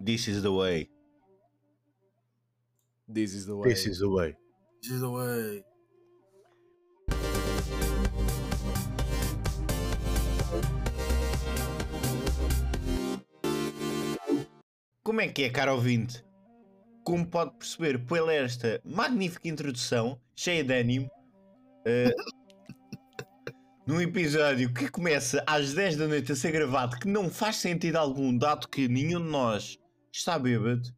This is the way. This is the way. This is the way. This is the way. Como é que é, caro ouvinte? Como pode perceber pela esta magnífica introdução, cheia de ânimo, eh, num episódio que começa às 10 da noite a ser gravado, que não faz sentido algum, dado que nenhum de nós está bêbado,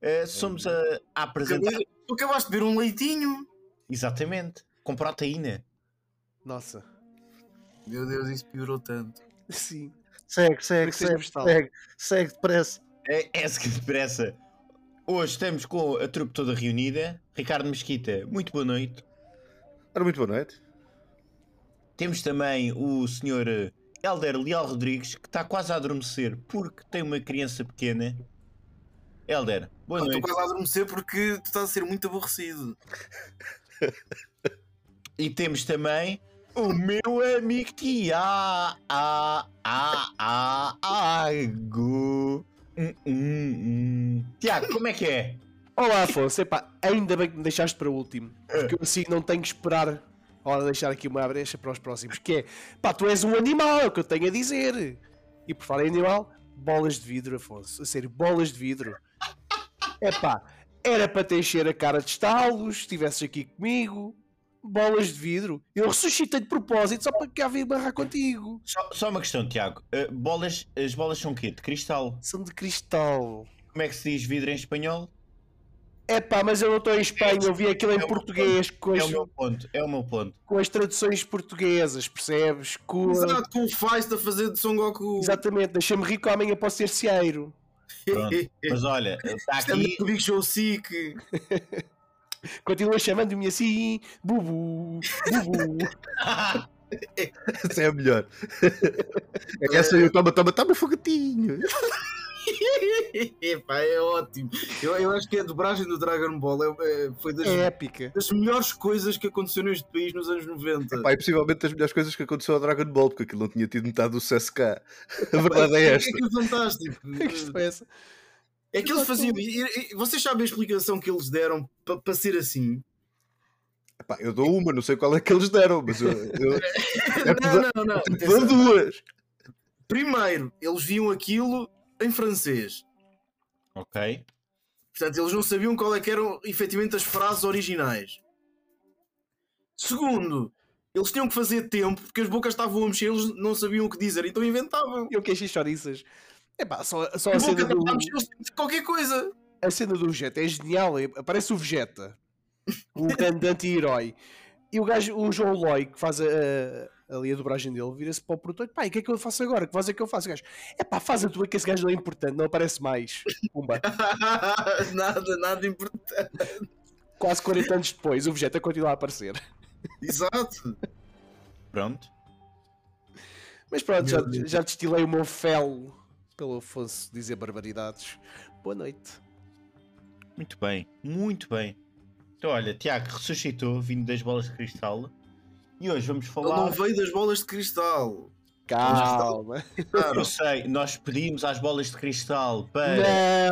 eh, somos a, a apresentar. Tu acabaste de beber um leitinho. Exatamente, com proteína. Nossa. Meu Deus, isso piorou tanto. Sim. Segue, segue, seja segue, segue, segue depressa. É, é que depressa. Hoje estamos com a trupe toda reunida. Ricardo Mesquita, muito boa noite. Ora, muito boa noite. Temos também o senhor eh, Helder Leal Rodrigues, que está quase a adormecer porque tem uma criança pequena. Helder, boa Pá, Estou noite. quase a adormecer porque tu estás a ser muito aborrecido. E temos também o meu amigo Tiago. Ah, ah, ah. Hum, hum, hum. Tiago, como é que é? Olá, Afonso. Epá, ainda bem que me deixaste para o último. Porque eu assim não tenho que esperar. Ora, deixar aqui uma brecha para os próximos. Que é, pá, tu és um animal, é o que eu tenho a dizer. E por falar em animal, bolas de vidro, Afonso. A sério, bolas de vidro. Epá, era para te encher a cara de estalos, se estivesses aqui comigo. Bolas de vidro. Eu ressuscitei de propósito só para cá vir barrar contigo. Só, só uma questão, Tiago. Eh, bolas, as bolas são o quê? De cristal? São de cristal. Como é que se diz vidro em espanhol? Epá, mas eu não estou em Espanha, eu vi aquilo É em o português com É as, o meu ponto, é o meu ponto. com as traduções portuguesas, percebes? Com a- Exato, com o Feist a fazer de Son Goku. Exatamente, deixa-me rico, amanhã posso ser cieiro. Pronto. Mas olha, está Estamos aqui. com o Big Show Sick. Continua chamando-me assim, bubu, bubu. Essa é a melhor. É essa aí, toma, toma, toma fogatinho. Epá, é ótimo. Eu, eu acho que a dobragem do Dragon Ball é- é- foi das, É épica. das melhores coisas que aconteceu neste país nos anos 90. Pá, e possivelmente das melhores coisas que aconteceu ao Dragon Ball, porque aquilo não tinha tido metade do cá. A verdade é esta. É fantástico. Que isto é essa? É que eles faziam. Vocês sabem a explicação que eles deram para ser assim? Pá, eu dou uma, não sei qual é que eles deram, mas eu, eu, é Não, não, não. dou duas. Primeiro, eles viam aquilo em francês. Ok. Portanto, eles não sabiam qual é que eram efetivamente as frases originais. Segundo, eles tinham que fazer tempo porque as bocas estavam a mexer, eles não sabiam o que dizer, então inventavam. Eu queixei chouriças. Epá, só, só A a boca cena, do, mexer, qualquer coisa. a cena do Vegeta é genial. é- Aparece o Vegeta, o grande anti-herói. E o gajo, o João Loy, que faz a- ali a dobragem dele, vira-se para o produtor: pá, e o que é que eu faço agora? Que voz é que eu faço? Gajo, é pá, faz a tua que esse gajo não é importante, não aparece mais. Pumba. nada, nada importante. Quase 40 anos depois, o Vegeta continua a aparecer. Exato. Pronto. Mas pronto, já, já destilei o meu fel pelo Afonso dizer barbaridades. Boa noite. Muito bem, muito bem. Então, olha, Tiago ressuscitou vindo das bolas de cristal. E hoje vamos Ele falar. não veio das bolas de cristal. Calma. Eu sei, nós pedimos às bolas de cristal para.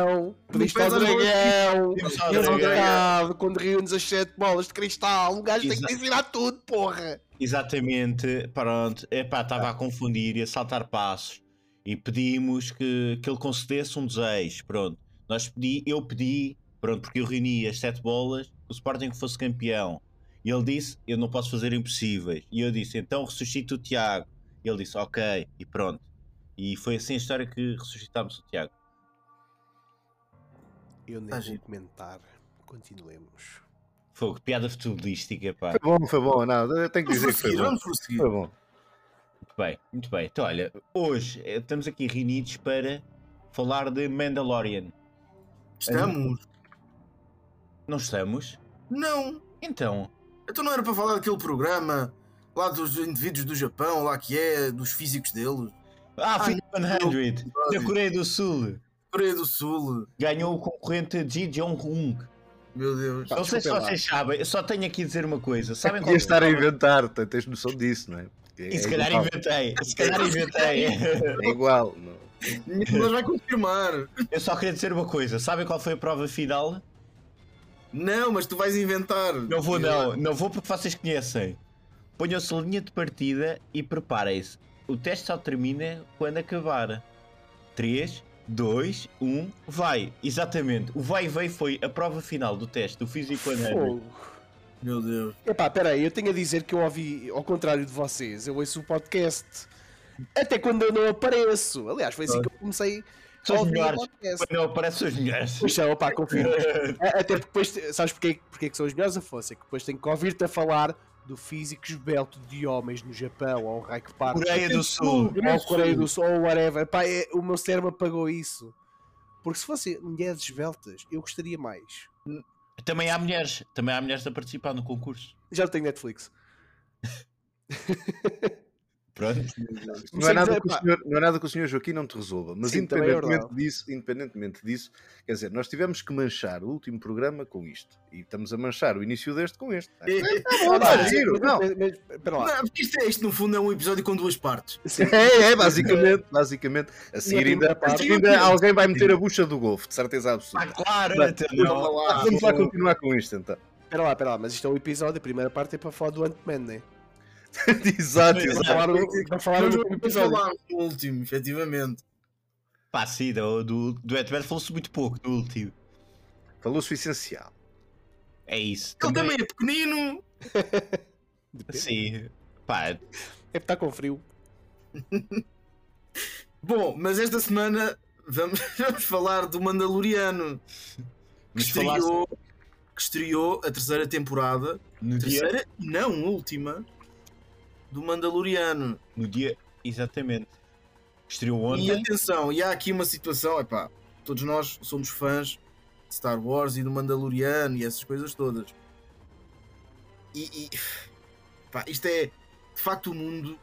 Não! Pediste ao dragão! Pedimos ao Eu dragão. quando riu-nos as sete bolas de cristal. Um gajo tem que Exa- ensinar tudo, porra! Exatamente, pronto. Epá, estava a confundir e a saltar passos. E pedimos que, que ele concedesse um desejo. Pronto. Nós pedi, eu pedi, pronto, porque eu reuni as sete bolas, que o Sporting fosse campeão. E ele disse: Eu não posso fazer impossíveis. E eu disse: Então ressuscita o Tiago. E ele disse: Ok, e pronto. E foi assim a história que ressuscitámos o Tiago. Eu nem Ah, vou gente. comentar. Continuemos. Fogo, piada futebolística, pá. Foi bom, foi bom. Não, eu tenho que dizer que foi bom. vamos prosseguir. Foi bom. Muito bem, muito bem. Então, olha, hoje eh, estamos aqui reunidos para falar de Mandalorian. Estamos. Não estamos? Não. Então, Então não era para falar daquele programa lá dos indivíduos do Japão, lá que é, dos físicos deles. Ah, Ai, Fit 100 da Coreia do Sul Coreia do Sul. ganhou o concorrente Ji Jong-un. Meu Deus. Não sei se vocês sabem, eu só tenho aqui a dizer uma coisa. Sabem qual Podia estar a inventar, te- tens noção disso, não é? Porque E se é calhar igual. inventei, se calhar inventei. É igual. Não. Mas vai confirmar. Eu só queria dizer uma coisa: sabem qual foi a prova final? Não, mas tu vais inventar. Não vou, não, não vou porque vocês conhecem. Ponham-se linha de partida e preparem-se. O teste só termina quando acabar. 3, 2, 1, vai. Exatamente. O vai e veio foi a prova final do teste do Físico. Fogo. Meu Deus. Epá, peraí, eu tenho a dizer que eu ouvi, ao contrário de vocês, eu ouço o podcast. Até quando eu não apareço. Aliás, foi assim que eu comecei São os melhores. não aparecem os melhores. Puxa, opá, confirmo. A- Até porque depois, sabes porquê, porquê que são os melhores, Afonso? É que depois tenho que ouvir-te a falar do físico esbelto de homens no Japão, ou Raik Park, Coreia do Sul. ou Coreia do Sul, ou whatever. Pá, é- o meu cérebro apagou isso. Porque se fossem mulheres esbeltas, eu gostaria mais. Também há mulheres. Também há mulheres a participar no concurso. Já tenho Netflix. Pronto. Não é, nada que o senhor, não é nada que o senhor Joaquim não te resolva, mas Sim, é independentemente, verdade. disso, independentemente disso, quer dizer, nós tivemos que manchar o último programa com isto e estamos a manchar o início deste com este. Não, não, giro, mas- não. mas- lá. Não, porque isto, é, isto no fundo é um episódio com duas partes. Sim. É, é, basicamente, basicamente. A seguir ainda, a parte- seguir ainda alguém vai meter a bucha do golfe, de certeza Ah, absoluta. claro, Mas- entendeu? Vamos lá continuar com isto então. Espera lá, espera lá, mas isto é um episódio, a primeira parte é para falar do Ant-Man, né? exato, Para exato. falar, do- para falar Mas do vamos episódio. falar no último, efetivamente. Pá, sim, do, do, do falou-se muito pouco do último. Falou-se o essencial. É isso. Ele também é pequenino. Sim. Pá, É porque está com frio. Bom, mas esta semana vamos, vamos falar do Mandaloriano. Que estreou, que estreou a terceira temporada. no dia, Terceira e não última. Do Mandaloriano. no dia. Exatamente. Estreou E ontem. atenção, e há aqui uma situação, epá, todos nós somos fãs de Star Wars e do Mandaloriano e essas coisas todas. E, e pá, isto é, de facto, o mundo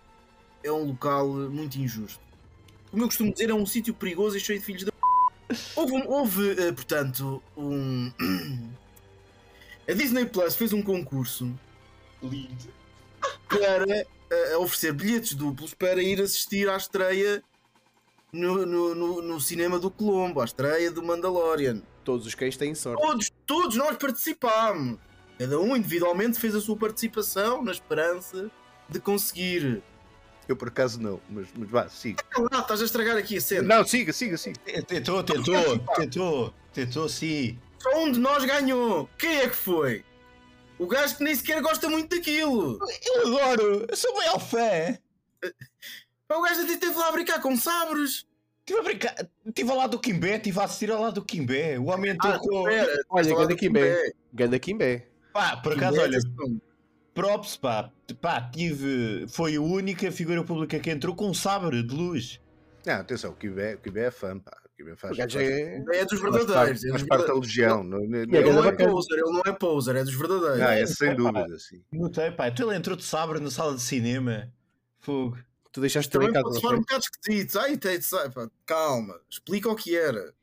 é um local muito injusto. Como eu costumo dizer, é um sítio perigoso e cheio de filhos da. Houve, um- houve eh, portanto, um. A Disney Plus fez um concurso Lindo. para eh, oferecer bilhetes duplos para ir assistir à estreia no, no, no, no cinema do Colombo, à estreia do Mandalorian. Todos os cães têm sorte. Todos, todos nós participámos. Cada um individualmente fez a sua participação na esperança de conseguir. Eu por acaso não, mas, mas vá, siga. Ah, estás a estragar aqui a cena. Não, siga, siga, siga. Tentou, tentou, tentou, tentou, sim. Só um de nós ganhou. Quem é que foi? O gajo que nem sequer gosta muito daquilo. Eu adoro, eu sou o maior fã. O gajo até esteve lá a brincar com sabres. Estive a brincar, estive ao lado do Kimbé, estive a assistir ao lado do Kimbé. O homem entrou Ah, com. espera, Olha, ganda do Kimbé. Kimbé. Ganda Kimbé. Pá, por acaso, Kimbé, olha, props, pá, pá, tive. Foi a única figura pública que entrou com um sabre de luz. Não, atenção, o o Kibé é fã, pá. Faz, faz, é. É dos verdadeiros. é faz dos parte da legião. Não, não, É Ele não é poser, ele não é poser, é dos verdadeiros. Ah, é sem É, pá. dúvida, sim. Notei, pá, então ele entrou de sabre na sala de cinema. Fogo. Tu deixaste Também pode soar um bocado esquisito. Ai, tem, pá, calma, explica o que era.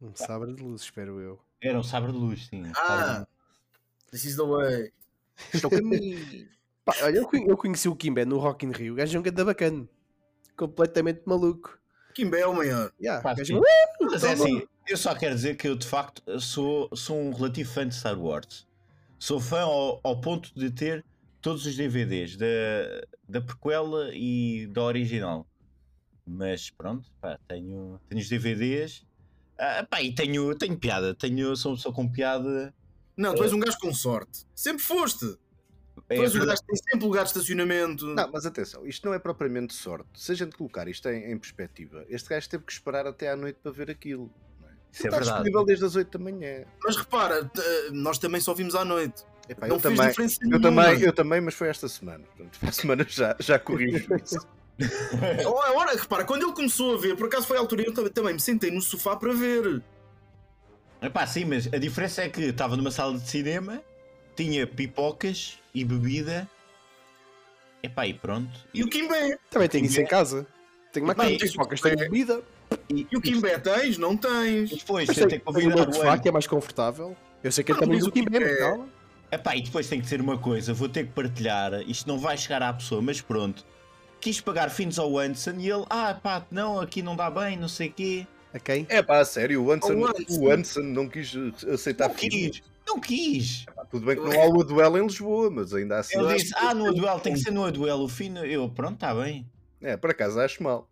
Um sabre de luz, espero eu. Era um sabre de luz, sim. Ah, this is the way. Estou caminho. Pá, olha, eu, conhe- eu conheci o Kimbé no Rock in Rio. O gajo é um ganda bacana. Completamente maluco. Kimbé é o maior. Yeah, Pá, o gajo sim. é- Mas é assim, eu só quero dizer que eu de facto sou, sou um relativo fã de Star Wars. Sou fã ao, ao ponto de ter todos os DVDs da, da prequela e da original. Mas pronto, pá, tenho, tenho os DVDs. Ah, pá, e tenho, tenho piada. Tenho, sou uma pessoa com piada. Não, tu és um gajo com sorte. Sempre foste. É verdade. gajo que tem sempre lugar de estacionamento. Não, mas atenção, isto não é propriamente sorte. Se a gente colocar isto em, em perspectiva, este gajo teve que esperar até à noite para ver aquilo. não é? Isso é Está verdade. disponível desde as 8 da manhã. Mas repara, eh, nós também só vimos à noite. Epá, não eu, fez também, diferença eu, nenhuma. também, eu também, mas foi esta semana. Portanto, para a semana já, já corri o juízo. Ora, ora, repara, quando ele começou a ver, por acaso foi a altura, eu também, também me sentei no sofá para ver. Epá, sim, mas a diferença é que estava numa sala de cinema, tinha pipocas e bebida. Epá, e pronto. E o Kimbé? Também tenho isso em casa. Tenho uma máquina de pipocas, tenho bebida. E, E o Kimbé tens? Não e tens. depois Mas tem tenho, que convidar uma o ano. que é mais confortável. Eu sei que ele Não, também diz do o Kimbé, mas é. calma. Epá, e depois tem que ser uma coisa, vou ter que partilhar, isto não vai chegar à pessoa, mas pronto. quis pagar fins ao Anson e ele, ah pá, não, aqui não dá bem, não sei o quê. A quem? É pá, a sério, o Anson, O Anson. o Anson não quis aceitar quis, não quis. Tudo bem que não há o duelo em Lisboa, mas ainda assim. Ele acho disse, ah, no duelo, tem que ser no duelo. O fino, eu, pronto, está bem. É, por acaso acho mal.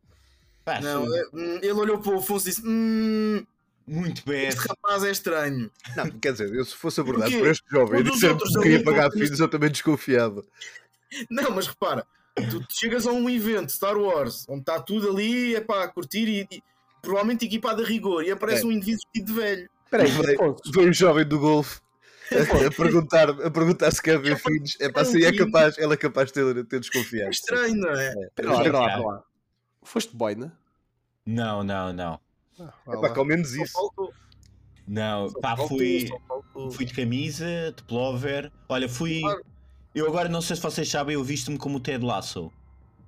Pá, Não, é, hum, ele olhou para o Afonso e disse: Hum, muito bem. este rapaz é estranho. Não, quer dizer, eu se fosse abordado por este jovem e outros que queria pagar não- filhos, eu também desconfiava. Não, mas repara, tu chegas a um evento Star Wars onde está tudo ali é para curtir e, e provavelmente equipado a rigor e aparece É. um indivíduo vestido de velho. Espera aí, Veio- Afonso. Veio o jovem do golfe a, a perguntar, a perguntar se quer ver filhos. É para assim, é capaz, ela é capaz de ter, ter É desconfiado. estranho, não é? Espera lá, espera lá, espera lá. Foste boy, né? Não, não, não. Ah, É que ao menos isso. Não, só pá, fui, fui de camisa, de plover. Olha, fui. Eu agora não sei se vocês sabem, eu visto-me como o Ted Lasso.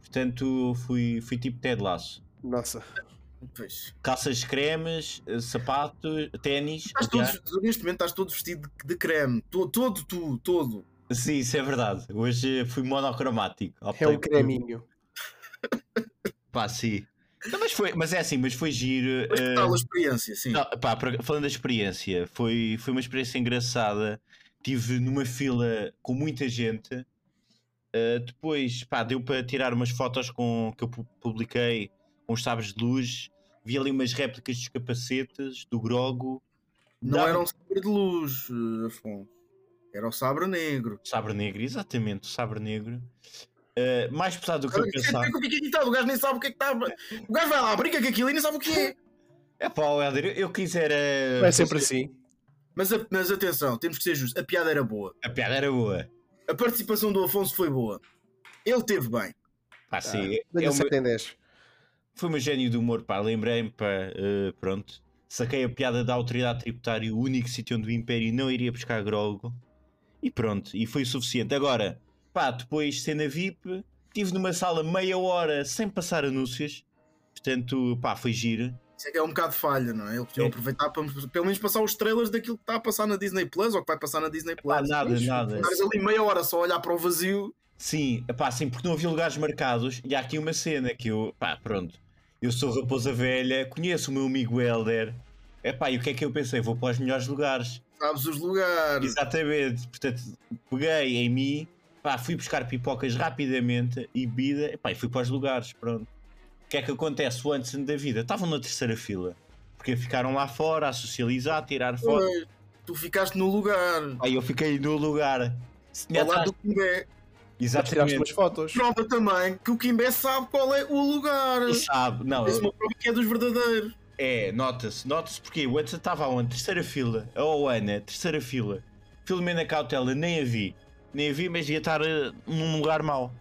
Portanto, fui, fui tipo Ted Lasso. Nossa. Pois. Calças cremes, eh, sapatos, ténis. Estás todo, neste momento estás todo vestido de, creme. Todo, todo tu, todo. Sim, isso é verdade. Hoje fui monocromático. É um por- creminho. Pá, sim. Não, mas, foi, mas é assim, mas foi giro. Mas que eh, tal a experiência? Sim. Não, pá, falando da experiência, foi, foi uma experiência engraçada. Tive numa fila com muita gente. Uh, depois, pá, deu para tirar umas fotos com, que eu pu- publiquei com os sabres de luz. Vi ali umas réplicas dos capacetes, do Grogo, Não Dá- era um sabre de luz, eh, Afonso. Era o sabre negro. sabre negro, exatamente, o sabre negro. Uh, mais pesado do que eu pensava. eu fiquei irritado, o gajo nem sabe o que é que está. O gajo vai lá, brinca com aquilo e nem sabe o que é. É pá, Helder, eu, eu quisera. É sempre assim. Mas, a- mas atenção, temos que ser justos. A piada era boa. A piada era boa. A participação do Afonso foi boa. Ele teve bem. Pá, sim, é Dá-lhe uma- 7 em 10. Foi meu gênio de humor, pá. Lembrei-me, pá, eh, pronto. Saquei a piada da autoridade tributária, o único sítio onde o Império não iria buscar Grogo. E pronto, e foi o suficiente. Agora, pá, depois cena VIP, estive numa sala meia hora sem passar anúncios. Portanto, pá, foi giro. Isso é que é um bocado falha, não é? Eles podiam É. aproveitar para pelo menos passar os trailers daquilo que está a passar na Disney Plus ou que vai passar na Disney Plus. Nada, nada. Estares ali meia hora só a olhar para o vazio. Sim, pá, sim, porque não havia lugares marcados. E há aqui uma cena que eu, pá, pronto. Eu sou raposa velha, conheço o meu amigo Helder. É pá, e o que é que eu pensei? Vou para os melhores lugares. Sabes os lugares. Exatamente, portanto, peguei em mim, pá, fui buscar pipocas rapidamente e bebida, epá, e fui para os lugares, pronto. O que é que acontece o antes da vida? Estavam na terceira fila, porque ficaram lá fora a socializar, a tirar fotos, Pois, Tu ficaste no lugar. aí eu fiquei no lugar. Ao lado do Kimbé. Tiraste Exatamente, umas fotos. Prova também que o Kimbé sabe qual é o lugar. Ele sabe, não, Esse é uma prova que é dos verdadeiros. é, nota-se, nota-se porque o antes estava onde? Terceira fila, a Oana, terceira fila, Filomena Cautela, nem a vi, nem a vi, mas ia estar eh, num lugar mau.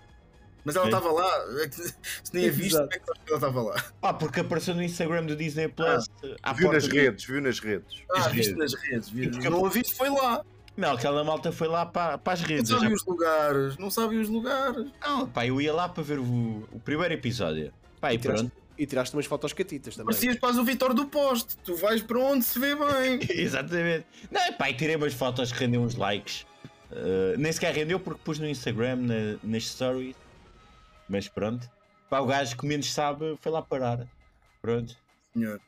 Mas ela Sim. estava lá. é Se nem a viste, como é que ela estava lá? Ah, porque apareceu no Instagram do Disney Plus. à Viu porta nas do- redes, viu nas redes. Ah, viste nas redes. vi- porque- Não a viste, foi lá. Não, aquela malta foi lá para, para as Não redes. eu sabe já- os lugares. Não sabe os lugares. Não, pá, eu ia lá para ver o, o primeiro episódio. Pá, e tiraste, pronto. e tiraste umas fotos catitas também. Parecias quase o Vitor do poste. Tu vais para onde se vê bem. Exatamente. Não, pá, e tirei umas fotos que rendeu uns likes. Uh, nem sequer rendeu porque pus no Instagram, na, nas stories. Mas pronto. Pá, o gajo que menos sabe foi lá parar. Pronto. Senhor.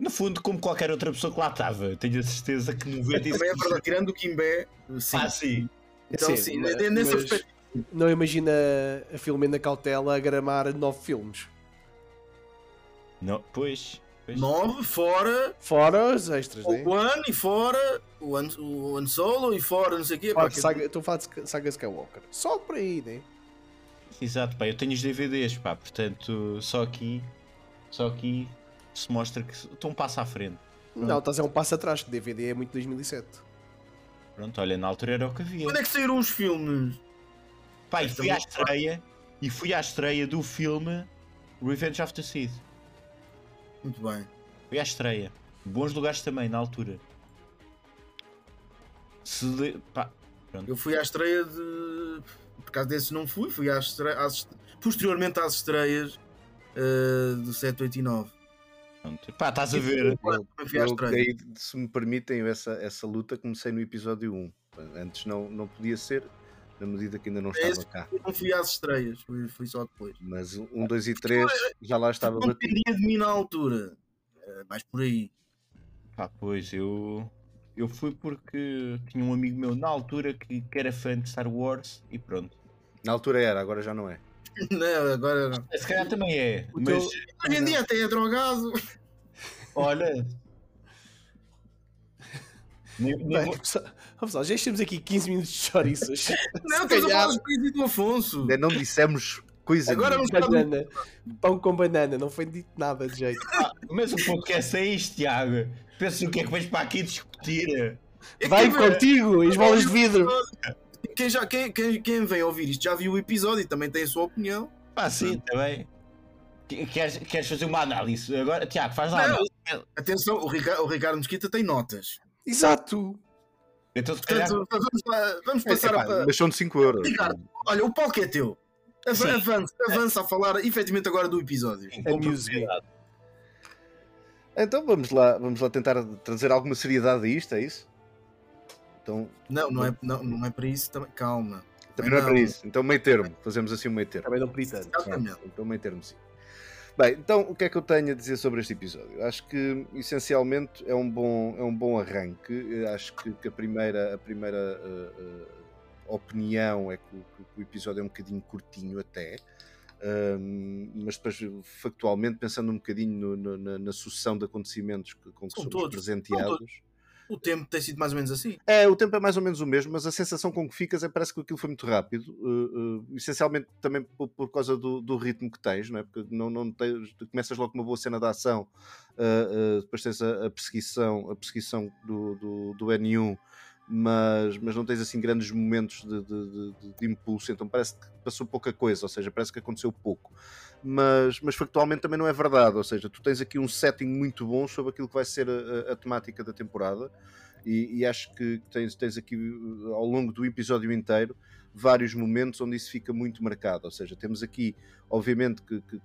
No fundo, como qualquer outra pessoa que lá estava, tenho a certeza que 95%. Também é verdade, tirando o Kimbé, sim. Ah, sim. Então, Sim, sim, mas- nessa mas perspectiva. Não imagina a Filomena Cautela a gramar nove filmes. Não, pois. pois. Nove, fora Fora os extras, né? o One e fora o Han, o Han Solo e fora não sei o quê. Pá, que- saga- Estou a falar de Saga Skywalker. Só por aí, né? Exato, pá, eu tenho os DVDs, pá, portanto, só aqui, só aqui se mostra que estou um passo à frente. Não, estás a um passo atrás, que DVD é muito 2007. Pronto, olha, na altura era o que havia. Quando é que saíram os filmes? Pá, e Esta fui à estreia, e fui à estreia do filme Revenge of the Sith. Muito bem. Fui à estreia. Bons lugares também, na altura. Se de... pá, Eu fui à estreia de. Por causa desses não fui, fui à estreia, às posteriormente às estreias eh, do 7, 8 e 9. Pronto. Pá, estás a ver. Eu, eu, daí, se me permitem essa, essa luta, comecei no episódio 1. Antes não, não podia ser, na medida que ainda não É estava cá. Eu não fui às estreias, fui, fui só depois. Mas um, dois e três já lá estava Não batido. dependia de mim na altura. Eh, Mais por aí. Pá, pois eu. Eu fui porque tinha um amigo meu na altura que, que era fã de Star Wars e pronto. Na altura era, agora já não é. Não, agora não. Se calhar também é, O mas teu- Hoje em dia até é drogado. olha. nem- nem Bem, pessoal, já estamos aqui 15 minutos de chouriças. Não, Se estás a calhar- falar dos países do Afonso. Ainda não dissemos coisa Agora está banana. Pão com banana, não foi dito nada de jeito. Ah, mas o podcast é isto, Tiago. Pensa o que é que vais para aqui discutir? É Vai que- contigo, as bolas de vidro. Quem, já, quem, quem, quem vem ouvir isto já viu o episódio e também tem a sua opinião. Pá, sim, também. Que- Queres, queres fazer uma análise? Agora, Tiago, faz lá. Não. Atenção, o Ricardo, o Ricardo Mesquita tem notas. Exato. Então, se calhar, Portanto, vamos, lá- vamos passar Epá, a. mas são de 5 euros. Ricardo, olha, o palco é teu. Av- Sim. Avança, avança a falar efetivamente agora do episódio. sim, com. Então vamos lá, vamos lá tentar trazer alguma seriedade a isto, é isso? Então, Não, não é, não, não é para isso também. Calma. também não é Não. para isso. Então meio termo, fazemos assim um meio termo. Também não tanto. Exatamente. Então meio termo sim. Bem, então o que é que eu tenho a dizer sobre este episódio? Acho que essencialmente é um bom, é um bom arranque. Acho que, que a primeira, a primeira eh, eh, opinião é que, o- que o episódio é um bocadinho curtinho até. Ahm, mas depois, factualmente, pensando um bocadinho no- no- na, na sucessão de acontecimentos que, com que São somos todos, presenteados. O tempo tem sido mais ou menos assim. É, o tempo é mais ou menos o mesmo, mas a sensação com que ficas é parece que aquilo foi muito rápido, uh, uh, essencialmente também por, por causa do, do ritmo que tens, não é? Porque não, não tens, começas logo com uma boa cena de ação, uh, depois tens a, a perseguição, a perseguição do, do, do N1, mas, mas não tens assim grandes momentos de, de, de- de impulso, então parece que passou pouca coisa, ou seja, parece que aconteceu pouco. Mas, mas factualmente também não é verdade, ou seja, tu tens aqui um setting muito bom sobre aquilo que vai ser a, a- a temática da temporada e, e acho que tens, tens aqui uh, ao longo do episódio inteiro vários momentos onde isso fica muito marcado. Ou seja, temos aqui, obviamente, que, que-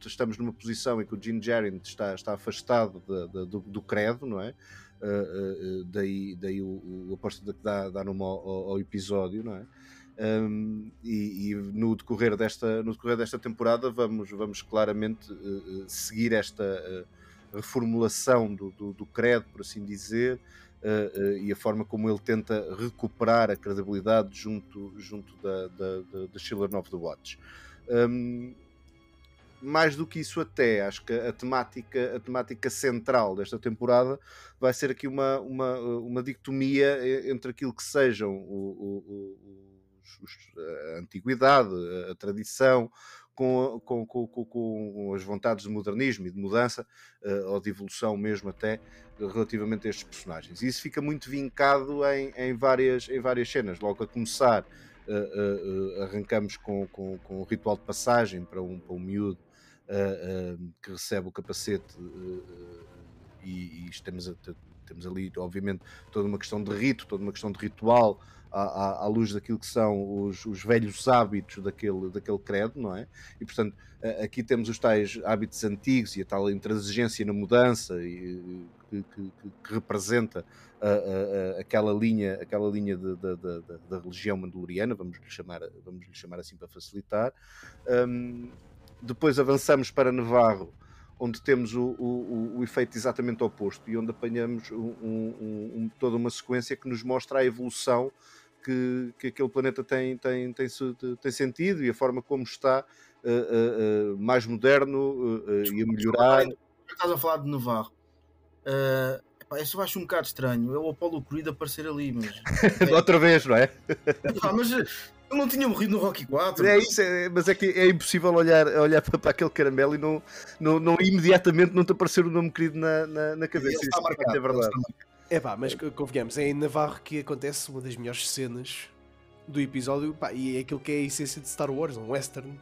que estamos numa posição em que o Gene Jarent está, está afastado da- da- do, do credo, não é? Uh, uh, uh, daí, daí o, aposto que dá, dá nome ao, ao- ao episódio, não é? Um, e, e no decorrer desta no decorrer desta temporada vamos vamos claramente uh, seguir esta uh, reformulação do, do, do credo por assim dizer uh, e a forma como ele tenta recuperar a credibilidade junto junto da da, da, da Children of the Watch um, mais do que isso até, acho que a temática, a temática central desta temporada vai ser aqui uma, uma, uma dicotomia entre aquilo que sejam o, o- o- os- a antiguidade, a, tradição, com, com, com, com- as vontades de modernismo e de mudança, eh, ou de evolução mesmo até, relativamente a estes personagens. E isso fica muito vincado em, em, várias, em várias cenas. Logo a começar, eh, eh, arrancamos com, com, com o ritual de passagem para um, para um miúdo que recebe o capacete e, e temos, temos ali, obviamente, toda uma questão de rito, toda uma questão de ritual à, à- luz daquilo que são os, os velhos hábitos daquele, daquele credo, não é? E portanto, aqui temos os tais hábitos antigos e a tal intransigência na mudança e, que, que- que- representa a- a- aquela linha, aquela linha de- de- de- da religião mandaloriana, vamos lhe chamar, vamos lhe chamar assim para facilitar. Um, depois avançamos para Navarro, onde temos o, o- o- efeito exatamente oposto e onde apanhamos um- um- um- toda uma sequência que nos mostra a evolução que, que aquele planeta tem, tem, tem, tem sentido e a forma como está eh, eh, mais moderno e a melhorar. Estás a falar de Navarro. Uh, epá, eu acho um bocado estranho. É o Apollo Creed aparecer ali, mas. Outra vez, não é? Mas uh, ele não tinha morrido no Rocky 4. É isso, é- mas é que é impossível olhar, olhar para, para aquele caramelo e não, não, não imediatamente não te aparecer o nome querido na, na, na cabeça. está Isso de facto marcado. é verdade. está. É pá, mas co- convenhamos, é em Navarro que acontece uma das melhores cenas do episódio pá, e é aquilo que é a essência de Star Wars, um western.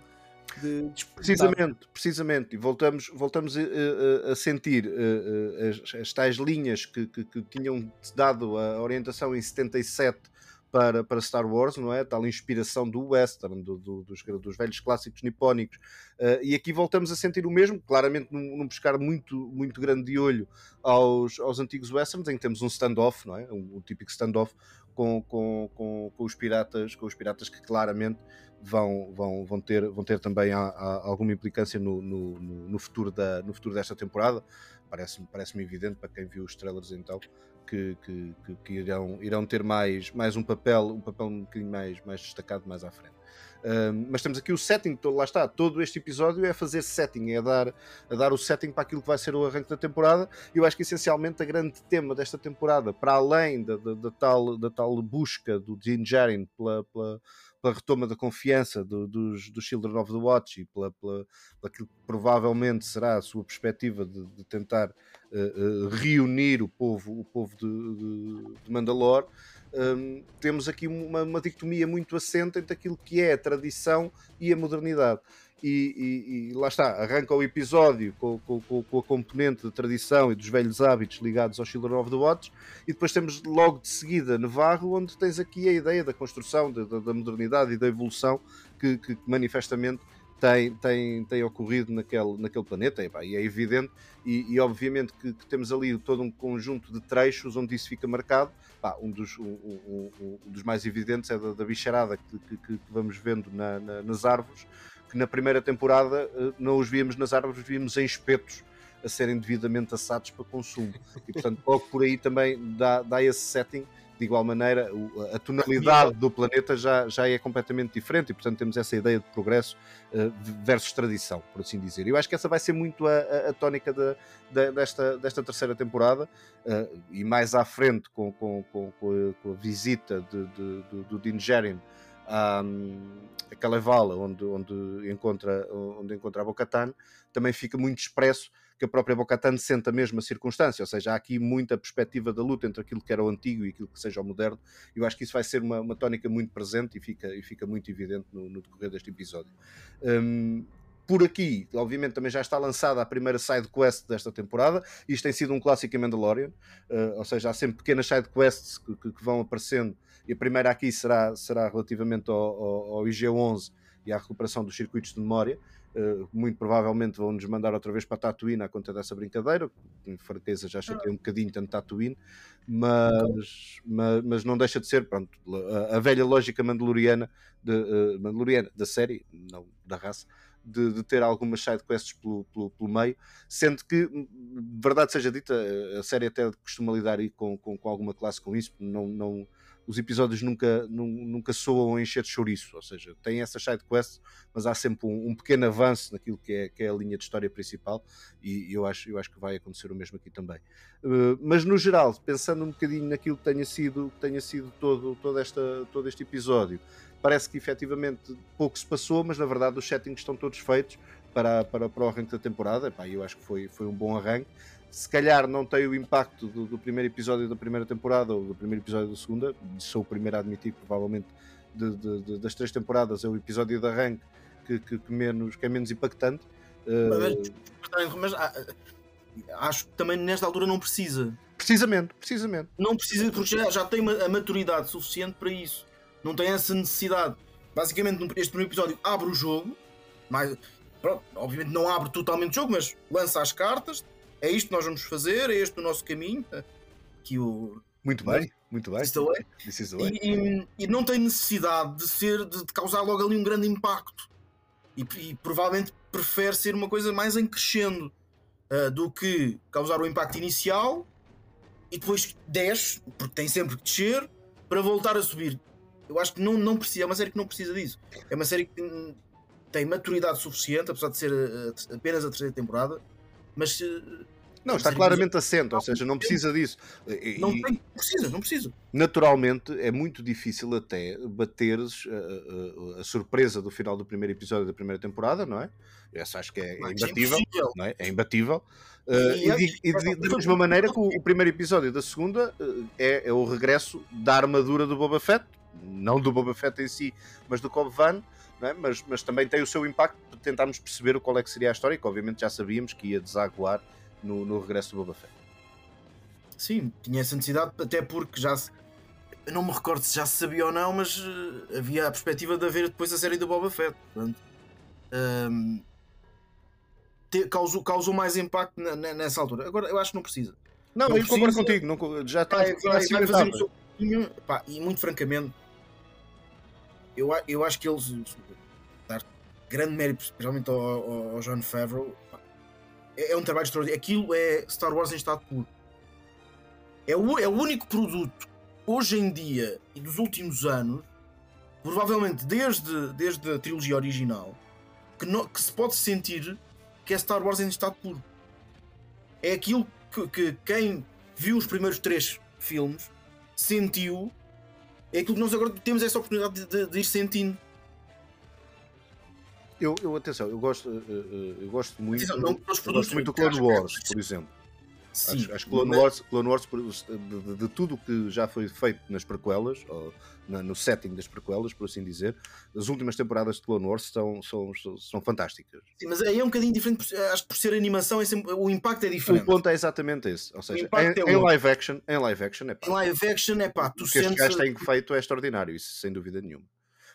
De, de- Precisamente, precisamente. E voltamos, voltamos a, a- a sentir eh, as, as tais linhas que, que, que tinham dado a orientação em 77 para, para Star Wars, não é? Tal inspiração do western, do- do- dos, dos velhos clássicos nipónicos. Eh, e aqui voltamos a sentir o mesmo, claramente num, num pescar muito, muito grande de olho aos, aos antigos westerns, em que temos um standoff, não é? Um, um típico standoff com, com, com, com os piratas, com os piratas que claramente vão, vão, vão, ter, vão ter também a, a, alguma implicância no, no, no, futuro da, no futuro desta temporada. Parece-me parece evidente para quem viu os trailers então que, que, que, que, irão, irão ter mais, mais um papel, um papel um bocadinho mais, mais destacado mais à frente. Mas temos aqui o setting, lá está, todo este episódio é fazer setting, é dar, a dar o setting para aquilo que vai ser o arranque da temporada. E eu acho que essencialmente a grande tema desta temporada, para além da, da, da tal, da tal busca do Dean Jarin pela, pela pela retoma da confiança do, dos, dos Children of the Watch e pela, pela, pela que provavelmente será a sua perspectiva de, de tentar uh, uh, reunir o povo, o povo de, de, de Mandalore, um, temos aqui uma, uma dicotomia muito assente entre aquilo que é a tradição e a modernidade. E, e, e, lá está, arranca o episódio com, com, com, a componente de tradição e dos velhos hábitos ligados ao Children of the Watch, e depois temos logo de seguida Nevarro, onde tens aqui a ideia da construção, da, da modernidade e da evolução que, que manifestamente tem, tem, tem ocorrido naquele, naquele planeta, e, pá, e é evidente, e, e obviamente que, que, temos ali todo um conjunto de trechos onde isso fica marcado. Pá, um, dos, um, um, um, dos mais evidentes é da, da bicharada que, que, que vamos vendo na, na, nas árvores, que na primeira temporada eh, não os víamos nas árvores, víamos em espetos a serem devidamente assados para consumo. E portanto, logo por aí também dá, dá esse setting de igual maneira, a tonalidade do planeta já, já é completamente diferente e, portanto, temos essa ideia de progresso uh, versus tradição, por assim dizer. Eu acho que essa vai ser muito a, a, a tónica de, de, desta, desta terceira temporada uh, e mais à frente com, com, com, com a, a, visita do Din Djarin a, a onde, onde encontra, onde encontra a Bocatan, também fica muito expresso que a própria Bocatan sente a mesma circunstância, ou seja, há aqui muita perspectiva da luta entre aquilo que era o antigo e aquilo que seja o moderno, eu acho que isso vai ser uma, uma tónica muito presente e fica, e fica muito evidente no, no decorrer deste episódio. Um, por aqui, obviamente, também já está lançada a primeira side quest desta temporada. Isto tem sido um clássico em Mandalorian, uh, ou seja, há sempre pequenas side quests que, que, que, vão aparecendo. E a primeira aqui será, será relativamente ao, ao, ao IG-11 e à recuperação dos circuitos de memória. Uh, muito provavelmente vão nos mandar outra vez para Tatooine à conta dessa brincadeira, com fraqueza já chatei um bocadinho tanto Tatooine, mas, mas, mas, não deixa de ser pronto, a, a velha lógica mandaloriana, de, uh, mandaloriana da série, não da raça, de, de, ter algumas sidequests pelo, pelo, pelo, meio, sendo que, verdade seja dita, a série até costuma lidar aí com, com, com alguma classe com isso, não, não, os episódios nunca, nunca soam a encher de chouriço, ou seja, tem essas side quests, mas há sempre um, um, pequeno avanço naquilo que é, que é a linha de história principal e eu acho, eu acho que vai acontecer o mesmo aqui também. Uh, mas no geral, pensando um bocadinho naquilo que tenha sido, que tenha sido todo, todo, esta, todo este episódio, parece que efetivamente pouco se passou, mas na verdade os settings estão todos feitos para, para, para o arranque da temporada. Epá, eu acho que foi, foi um bom arranque se calhar não tem o impacto do, do, primeiro episódio da primeira temporada ou do primeiro episódio da segunda, sou o primeiro a admitir provavelmente de, de, de, das três temporadas é o episódio de arranque que, que, que, menos, que é menos impactante. Mas, mas ah, acho que também nesta altura não precisa. Precisamente, precisamente. Não precisa porque já, já tem a maturidade suficiente para isso. Não tem essa necessidade. Basicamente, este primeiro episódio abre o jogo, mas pronto, obviamente não abre totalmente o jogo, mas lança as cartas, é isto que nós vamos fazer, é este o nosso caminho. Que o, muito bem, muito bem. This is the way. E, e, não tem necessidade de ser de, de, causar logo ali um grande impacto. E, e provavelmente prefere ser uma coisa mais em crescendo uh, do que causar o impacto inicial e depois desce, porque tem sempre que descer, para voltar a subir. Eu acho que não, não precisa, é uma série que não precisa disso. É uma série que tem maturidade suficiente, apesar de ser uh, apenas a terceira temporada, mas. Eh, não, está claramente assente, ou seja, não precisa disso. Não tem, precisa, não precisa. Naturalmente, é muito difícil até bateres a, a, a, surpresa do final do primeiro episódio da primeira temporada, não é? Essa acho que é, é imbatível. É, não é? é imbatível. Uh, e, e, e, e, da mesma maneira que o, o, primeiro episódio da segunda uh, é, é, o regresso da armadura do Boba Fett, não do Boba Fett em si, mas do Cobb Van é? mas, mas também tem o seu impacto de tentarmos perceber qual é que seria a história, que obviamente já sabíamos que ia desaguar no, no regresso do Boba Fett. Sim, tinha essa necessidade, até porque já se, eu não me recordo se já se sabia ou não, mas uh, havia a perspectiva de haver depois a série do Boba Fett. Portanto, um, te, causou, causou mais impacto na, na, nessa altura. Agora eu acho que não precisa. Não, não eu concordo contigo, não, já está. Vai, vai, vai, fazer o seu, pá, e muito francamente, eu, eu acho que eles dar grande mérito, especialmente ao, ao- ao John Favreau, é, é um trabalho extraordinário. Aquilo é Star Wars em estado puro. É o, é o único produto hoje em dia e dos últimos anos, provavelmente desde, desde a trilogia original, que, no- que se pode sentir que é Star Wars em estado puro. É aquilo que, que quem viu os primeiros três filmes sentiu, é aquilo que nós agora temos essa oportunidade de, de- de ir sentindo. Eu, eu, atenção, eu gosto, eh, eh, eu gosto muito, Atenção, não eu gosto muito do Clone Wars, por exemplo. Sim, Acho, acho que Clone mas- Wars, Clone Wars de, de- tudo o que já foi feito nas prequelas, ou na- no setting das prequelas, por assim dizer, as últimas temporadas de Clone Wars são, são, são, fantásticas. Sim, mas aí é um bocadinho diferente, acho que por ser animação é sempre- o impacto é O diferente. ponto é exatamente esse. Ou seja, em, é em live action, em live action é Em pá, live action é pá, tu o que sentes. gajos têm feito é extraordinário, isso sem dúvida nenhuma.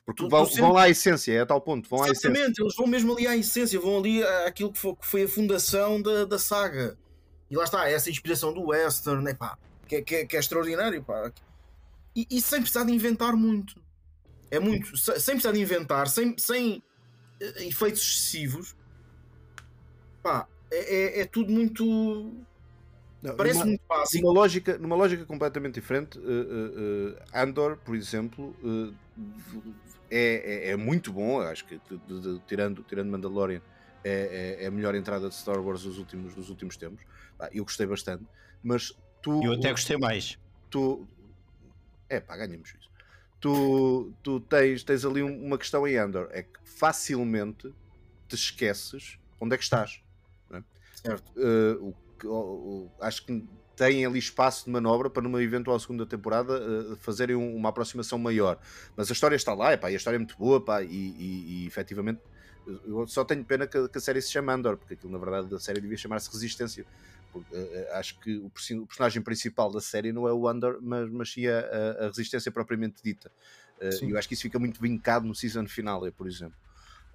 Porque Tu- tu vão, sentes- vão lá à essência, é a tal ponto, vão à essência. Exatamente, eles vão mesmo ali à essência, vão ali àquilo que foi, que foi a fundação da, da saga. E lá está, essa inspiração do western, é pá, que, é- que, é- que é extraordinário, pá. E, e sem precisar de inventar muito. É muito, se- sem precisar de inventar, sem, sem eh, efeitos excessivos, pá, é, é- é tudo muito. Não, Parece numa- muito fácil. numa lógica, numa lógica completamente diferente, eh, eh, eh, Andor, por exemplo, é, é, é muito bom. Acho que de- de- de- tirando, tirando Mandalorian, é, é- é a melhor entrada de Star Wars dos últimos, dos últimos tempos. Ah, eu gostei bastante, mas tu. Eu até gostei mais. tu é pá, ganhamos isso. Tu, tu tens, tens ali um- uma questão em Andor, é que facilmente te esqueces onde é que estás. Certo. Uh, o o- o- acho que têm ali espaço de manobra para numa eventual segunda temporada uh, fazerem um- uma aproximação maior. Mas a história está lá, epá, e a história é muito boa, pá, e, e- e efetivamente eu só tenho pena que, a- que a série se chame Andor, porque aquilo na verdade da série devia chamar-se Resistência. Uh, uh, acho que o, personagem principal da série não é o Andor, mas, mas sim a, a- Resistência propriamente dita. Uh, Sim. Eu acho que isso fica muito vincado no season final, por exemplo.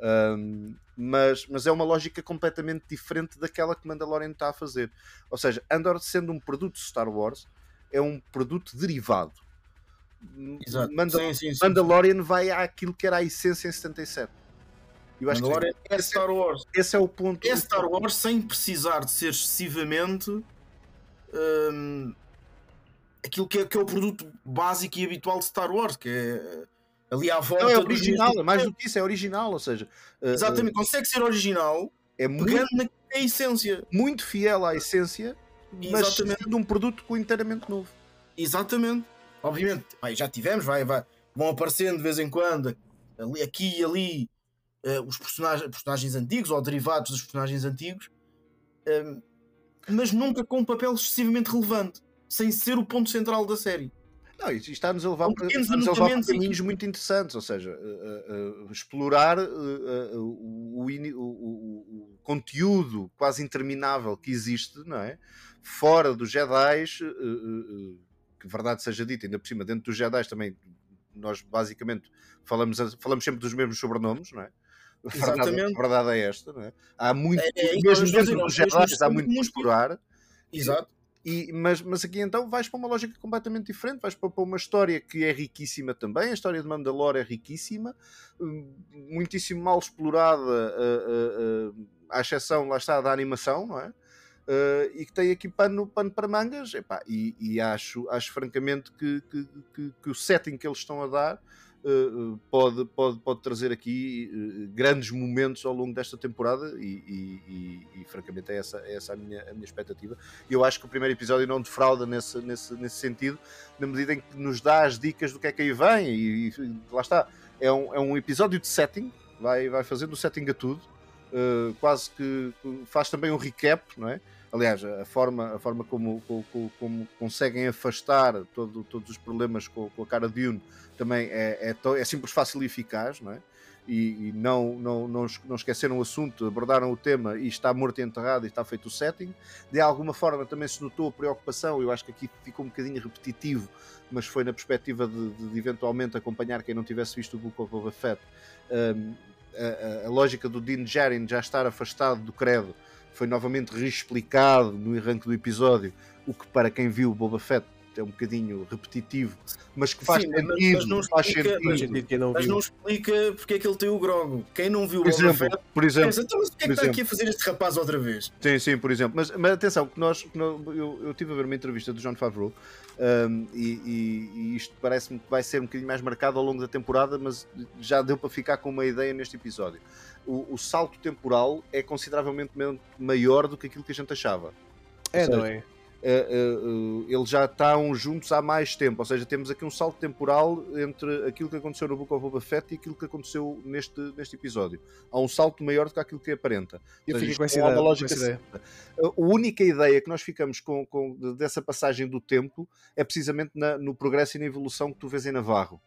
Um, mas, mas é uma lógica completamente diferente daquela que Mandalorian está a fazer. Ou seja, Andor sendo um produto de Star Wars é um produto derivado. Exato. Manda- Sim, sim, sim. Mandalorian vai àquilo que era a essência em 77. Eu acho Mandalorian que é Star Wars. esse é o ponto. É Star Wars sem precisar de ser excessivamente hum, aquilo que é, que é o produto básico e habitual de Star Wars, que é ali à volta. Não, é original, mesmos- é mais do que isso, é original. Ou seja, uh, Exatamente, consegue ser original uh, é muito, pegando na na essência. muito fiel à essência, mas Exatamente. sendo um produto inteiramente novo. Exatamente. Obviamente, pá, já tivemos, vai, vai, vão aparecendo de vez em quando, ali, aqui e ali, eh, os personagens, personagens antigos ou derivados dos personagens antigos, hum, mas nunca com um papel excessivamente relevante, sem ser o ponto central da série. Não, isto está-nos a levar, pequenos está-nos a levar para caminhos muito interessantes, ou seja, uh, uh, uh, explorar uh, uh, o, o, o- conteúdo quase interminável que existe, não é? Fora dos Jedi, uh, uh, uh, que verdade seja dita, ainda por cima, dentro dos Jedi também, nós basicamente falamos, falamos sempre dos mesmos sobrenomes, não é? A verdade, Exatamente. a verdade é esta, não é? Há muito, É- é que mesmo a dentro dos nós Jedi, há muito explorar. Exato. E, mas, mas aqui então vais para uma lógica completamente diferente, vais para, para uma história que é riquíssima também, a história de Mandalore é riquíssima, hum, muitíssimo mal explorada, uh, uh, uh, à exceção, lá está, da animação, não é? Uh, e que tem aqui pano, pano para mangas, epá, e, e acho, acho francamente que, que, que, que o setting que eles estão a dar pode, pode, pode trazer aqui uh, grandes momentos ao longo desta temporada e, e- e- e, francamente é essa, é essa a, minha, a minha expectativa. Eu acho que o primeiro episódio não defrauda nesse, nesse, nesse sentido, na medida em que nos dá as dicas do que é que aí vem, e, lá está, é um, é um episódio de setting, vai, vai fazendo o setting a tudo, uh, quase que faz também um recap, não é? Aliás, a forma, a forma como, como, como conseguem afastar todo, todos os problemas com, com a cara de Dune também é, é, é simples, fácil e eficaz, não é? E, e não, não, não, não esqueceram o assunto, abordaram o tema e está morto e enterrado e está feito o setting. De alguma forma também se notou a preocupação, eu acho que aqui ficou um bocadinho repetitivo, mas foi na perspectiva de, de- de eventualmente acompanhar quem não tivesse visto o Book of Boba Fett. um, a, a- a lógica do Din Djarin já estar afastado do credo foi novamente reexplicado no arranque do episódio, o que para quem viu o Boba Fett é um bocadinho repetitivo, mas que faz Sim, mas- sentido, mas não faz explica- sentido. Faz sentido quem não Mas não explica porque é que ele tem o Grogo. Quem não viu o Por Boba exemplo, Fett por exemplo, pensa, então, mas o que é que está aqui exemplo. a fazer este rapaz outra vez? Sim, sim, por exemplo. Mas, mas atenção, que nós, que nós- eu, eu tive a ver uma entrevista do John Favreau um, e, e- e isto parece-me que vai ser um bocadinho mais marcado ao longo da temporada, mas já deu para ficar com uma ideia neste episódio. O, o salto temporal é consideravelmente ma- maior do que aquilo que a gente achava. É, não é? Uh, uh, uh, eles já estão juntos há mais tempo, ou seja, temos aqui um salto temporal entre aquilo que aconteceu no Book of Boba Fett e aquilo que aconteceu neste, neste episódio. Há um salto maior do que aquilo que aparenta. Eu seja, fiquei com essa ideia. uma lógica ideia. a única ideia que nós ficamos com, com- dessa passagem do tempo é precisamente na- no progresso e na evolução que tu vês em Navarro.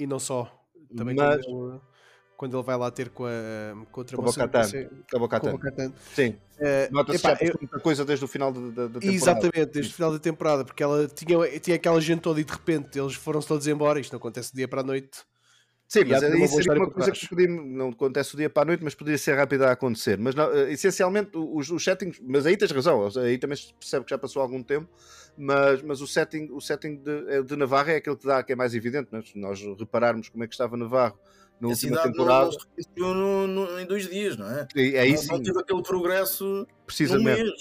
E não só. Também Mas- quando ele vai lá ter com a, com a cá com. Bo-Katan. Sim, Eh, nota-se já eu- muita coisa desde o final da, da, da temporada. Exatamente, desde o final da temporada, porque ela tinha, tinha aquela gente toda e de repente eles foram-se todos embora. Isto não acontece do dia para a noite. Sim, mas boa seria uma coisa que podia, não acontece do dia para a noite, mas poderia ser rápida a acontecer. Mas não, eh, essencialmente os, os settings, mas aí tens razão, aí também se percebe que já passou algum tempo, mas, mas o setting, o setting de, eh, de Navarro é aquele que dá que é mais evidente. Nós, nós repararmos como é que estava Navarro na última cidade não, temporada, não no- no- em dois dias, não é? e aí não, sim, não teve aquele progresso num precisamente. mês.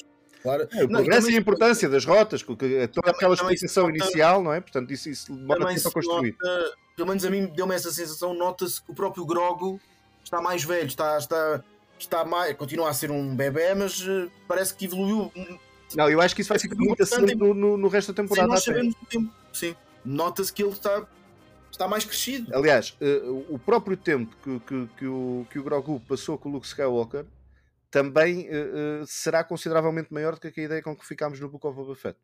Claro. É, o Não, progresso e a importância das rotas, que- que- toda aquela explicação nota- inicial, não é? Portanto, isso, isso demora tempo a construir. nota, pelo menos a mim deu-me essa sensação, nota-se que o próprio Grogo está mais velho, está, está, está mais, continua a ser um bebê, mas eh, parece que evoluiu Não, eu acho que isso vai ficar que muito acima no, no, resto da temporada. nós até. sabemos o tempo. Sim. Nota-se que ele está, está mais crescido. Aliás, eh, o próprio tempo que, que, que o, que o Grogu passou com o Luke Skywalker também eh, eh, será consideravelmente maior do que a ideia com que ficámos no Book of Boba Fett.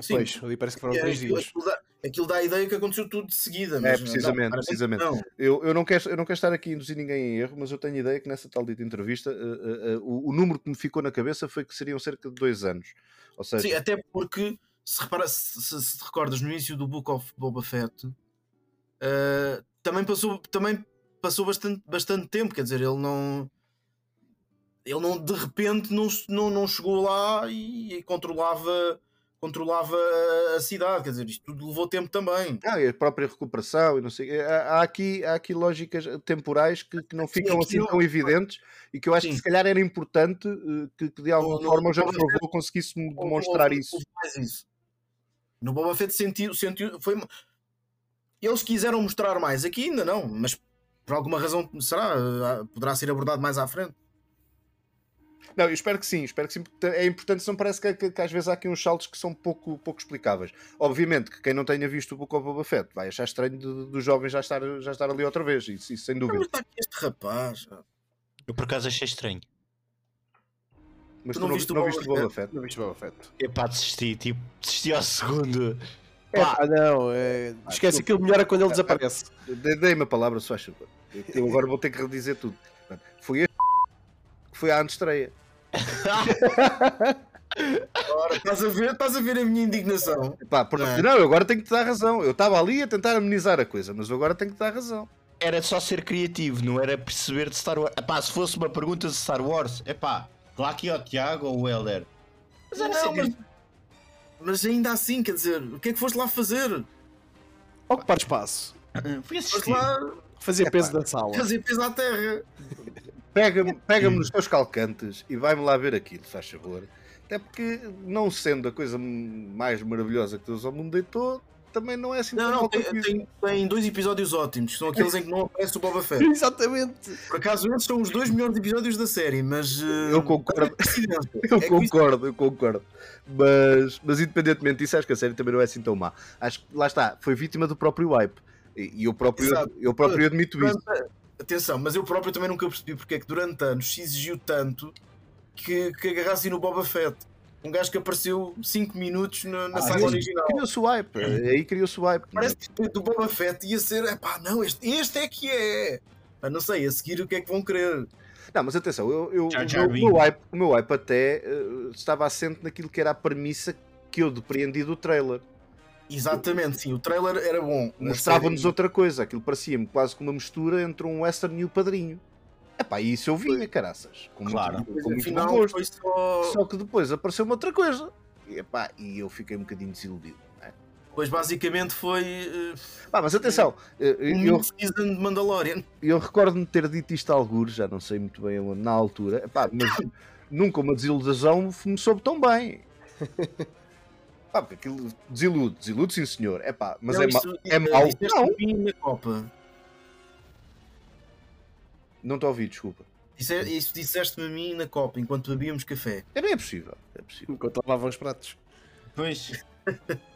Sim. Pois, ali parece que foram É, três aquilo, dias. aquilo dá, aquilo dá a ideia que aconteceu tudo de seguida. Mas precisamente, não, precisamente. Não. Eu, eu, não quero, eu não quero estar aqui a induzir ninguém em erro, mas eu tenho a ideia que nessa tal dita entrevista eh, eh, eh, o, o número que me ficou na cabeça foi que seriam cerca de dois anos. Ou seja, Sim, até porque se, repara, se, se- se te recordas no início do Book of Boba Fett eh, também passou, também passou bastante, bastante tempo, quer dizer, ele não ele não de repente não, não, não chegou lá e, e controlava controlava a cidade, quer dizer, isto tudo levou tempo também. Ah, e a própria recuperação e não sei. Há, há aqui, há aqui lógicas temporais que, que não ficam assim não- tão evidentes e que eu acho que Sim. se calhar era importante eh, que, que de alguma No- no- forma o Jean no- Favreau conseguisse demonstrar Houve- isso. isso. No Boba Fett sentiu, sentiu foi eles quiseram mostrar mais, aqui ainda não, mas por alguma razão será, ah, poderá ser abordado mais à frente. Não, eu espero que sim, espero que sim, porque é importante, senão parece que, que- que às vezes há aqui uns saltos que são pouco, pouco explicáveis. Obviamente que quem não tenha visto o Book of Boba Fett vai achar estranho dos jovens já estar, já estar ali outra vez, isso, isso sem Mas dúvida. está aqui este rapaz. Eu por acaso achei estranho. Mas Tu tu não não, viste o não Boba viste o Boba Fett? Não viste Boba Fett. Epá, desisti, tipo, desisti ao segundo. É, Pá. não, é, Ah, esquece tu- aquilo melhor é quando ele desaparece. Dei-me a palavra, se faz favor. Eu agora vou ter que redizer tudo. Foi este que foi à antestreia. Ora, estás a ver, estás a ver a minha indignação. Pá, por- É. Não, eu agora tenho que te dar razão. Eu estava ali a tentar amenizar a coisa, mas eu agora tenho que te dar razão. Era só ser criativo, não era perceber de Star Wars. Epá, se fosse uma pergunta de Star Wars, epá, claro que ia ao Tiago ou o Helder. Mas era Não, mas, mas ainda assim, quer dizer, o que é que foste lá fazer? Ocupar espaço. criativo. Fui assistir. lá Fazer peso da sala. fazer peso à terra. Pega-me pega nos teus calcantes e vai-me lá ver aquilo, faz favor. Até porque, não sendo a coisa mais maravilhosa que Deus ao mundo deitou, também não é assim Não, tão não, mal tem, isso. tem, tem dois episódios ótimos, que são aqueles em que não aparece o Boba Fett. Exatamente. Por acaso, esses são os dois melhores episódios da série, mas. eh, Eu concordo. é. Eu É concordo, eu concordo. Mas, mas independentemente disso, acho que a série também não é assim tão má. Acho que lá está, foi vítima do próprio hype. E, e eu, próprio, Exato. eu próprio admito isso. Atenção, mas eu próprio também nunca percebi porque é que durante anos se exigiu tanto que, que agarrassem no Boba Fett. Um gajo que apareceu 5 minutos na, na Ah, saga original. Criou-se o hype. Aí criou-se o hype. Parece que do Boba Fett ia ser, epá, não, este, este é que é. Ah, não sei, a seguir o que é que vão querer. Não, mas atenção, eu, eu- o, Jar meu, o Binks. meu hype, o meu hype até eh, estava assente naquilo que era a premissa que eu depreendi do trailer. Exatamente, sim, o trailer era bom. Mostrava-nos outra coisa. Aquilo parecia-me quase como uma mistura entre um western e o padrinho. Epá, e isso eu vinha, caraças. Com muito- Claro. com muito bom gosto. só. Só que depois apareceu uma outra coisa. E, epá, e eu fiquei um bocadinho desiludido. não é? Pois basicamente foi uh, Ah, mas atenção, eh, um eu, mid-season de Mandalorian. eu recordo-me ter dito isto a algures, já não sei muito bem onde, na altura, Epá, mas nunca uma desilusão me soube tão bem. Pá, porque aquilo desilude, desilude sim senhor. Epá, mas Não, é, ma isso- é isso- mau. Não, na Copa. Não estou a ouvir, desculpa. Isso, é- isso disseste-me a mim na Copa, enquanto bebíamos café. É bem é possível, é possível. Enquanto lavavam os pratos. Pois,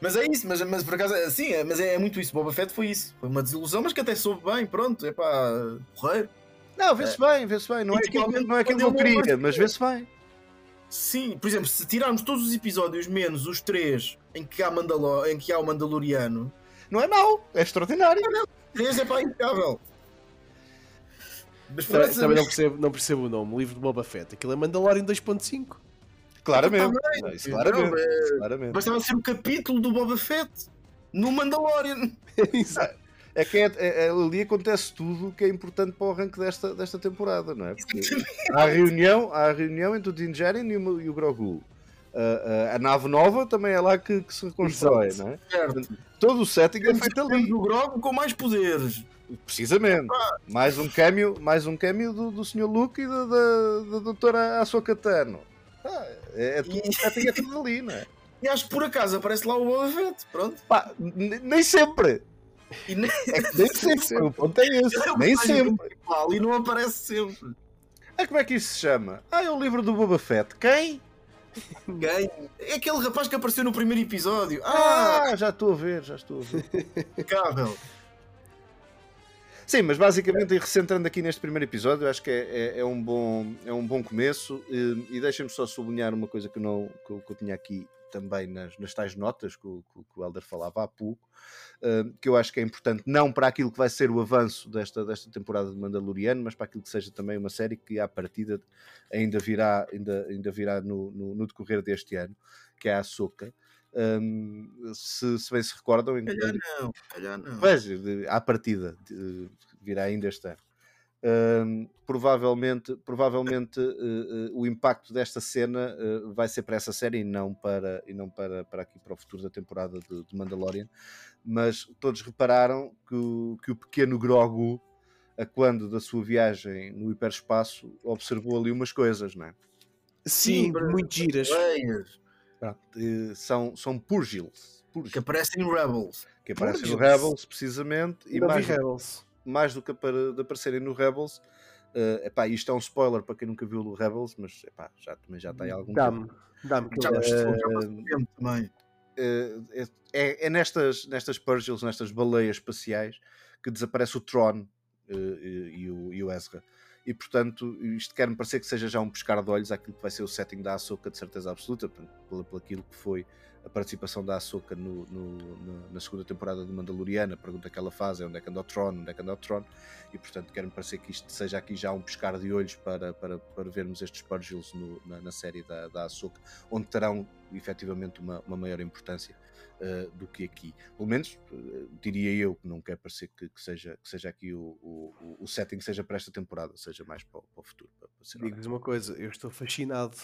Mas é isso, mas, mas por acaso, é- sim, é, mas é, é muito isso. Boba Fett foi isso. Foi uma desilusão, mas que até soube bem, pronto, é pá, correr. Não, vê-se bem, vê-se bem. Não é aquilo, não é aquilo que eu não queria, mas vê-se bem. Sim, por exemplo, se tirarmos todos os episódios menos os três em que há, Mandalor, em que há o Mandaloriano, Não é mau, é extraordinário. três é pá, impecável. Mas Também, parece- também não, percebo, não percebo o nome. O livro de Boba Fett. Aquilo é Mandalorian 2.5. Claramente. Bem, Não, isso não, claramente. é- isso claramente. Bastava ser o capítulo do Boba Fett no Mandalorian. Exato. É que é, é- é- ali acontece tudo o que é importante para o arranque desta, desta temporada, não é? Porque há a reunião, há a reunião entre o Din Djarin e o, e o Grogu. A- a- a nave nova também é lá que, que se reconstrói, Exato. não é? Certo. Todo o setting é feito ali. o Grogu com mais poderes. Precisamente. Mais um cameo, mais um cameo do, do Sr. Luke e da, da, da doutora Ahsoka Tano. Ah, é, é tudo, o setting é tudo ali, não é? E acho que por acaso aparece lá o Boba Fett. Pronto. Pá, nem sempre. Nem, É que nem sempre. O ponto é esse. Ele é Nem sempre. E não aparece sempre. Ah, como é que isso se chama? Ah, é o livro do Boba Fett. Quem? Quem? É aquele rapaz que apareceu no primeiro episódio. Ah, Ah, já estou a ver, já estou a ver. impecável. Sim, mas basicamente, e recentrando aqui neste primeiro episódio, acho que é, é- é um, bom, é um bom começo. E, e deixem-me só sublinhar uma coisa que, não, que, eu, que eu tinha aqui também nas, nas tais notas que o, que o- Helder falava há pouco, eh, que eu acho que é importante, não para aquilo que vai ser o avanço desta, desta temporada de Mandaloriano, mas para aquilo que seja também uma série que, à partida, ainda virá, ainda, ainda virá no, no, no decorrer deste ano, que é a Ahsoka. Um, se, se bem se recordam, Calhar não, calhar não. Pois, à partida, de- virá ainda este ano. Ahm, provavelmente provavelmente eh, eh, o impacto desta cena eh, vai ser para essa série e não para, e não para, para aqui para o futuro da temporada de, de Mandalorian. Mas todos repararam que o, que o pequeno Grogu, a quando da sua viagem no hiperespaço, observou ali umas coisas, não é? Sim, Sim, muito giras. São, são Purgils, que Purgils, aparecem em Rebels. que aparecem no Purgils. Rebels precisamente e mais, Rebels. mais do que para, de aparecerem no Rebels. eh, epá, isto é um spoiler para quem nunca viu o Rebels, mas epá, já, também já está aí algum tempo. Dá-me. Dá-me que Já tempo também. Eh, é, é nestas, nestas Purgils, nestas baleias espaciais, que desaparece o Tron eh, e, e o, e o Ezra. E portanto, isto quer-me parecer que seja já um pescar de olhos àquilo que vai ser o setting da Ahsoka, de certeza absoluta, pela, pela aquilo que foi a participação da Ahsoka no, no- no- na segunda temporada de Mandaloriana, a pergunta que ela faz é onde é que anda o Tron, onde é que anda o Tron, e portanto quer-me parecer que isto seja aqui já um pescar de olhos para, para, para vermos estes Purgils na, na série da, da Ahsoka, onde terão efetivamente uma, uma maior importância uh, do que aqui. Pelo menos uh, diria eu que não quer parecer que, que seja, que seja aqui o, o, o setting seja para esta temporada, seja mais para, o- para o futuro. Digo-vos uma coisa, eu estou fascinado.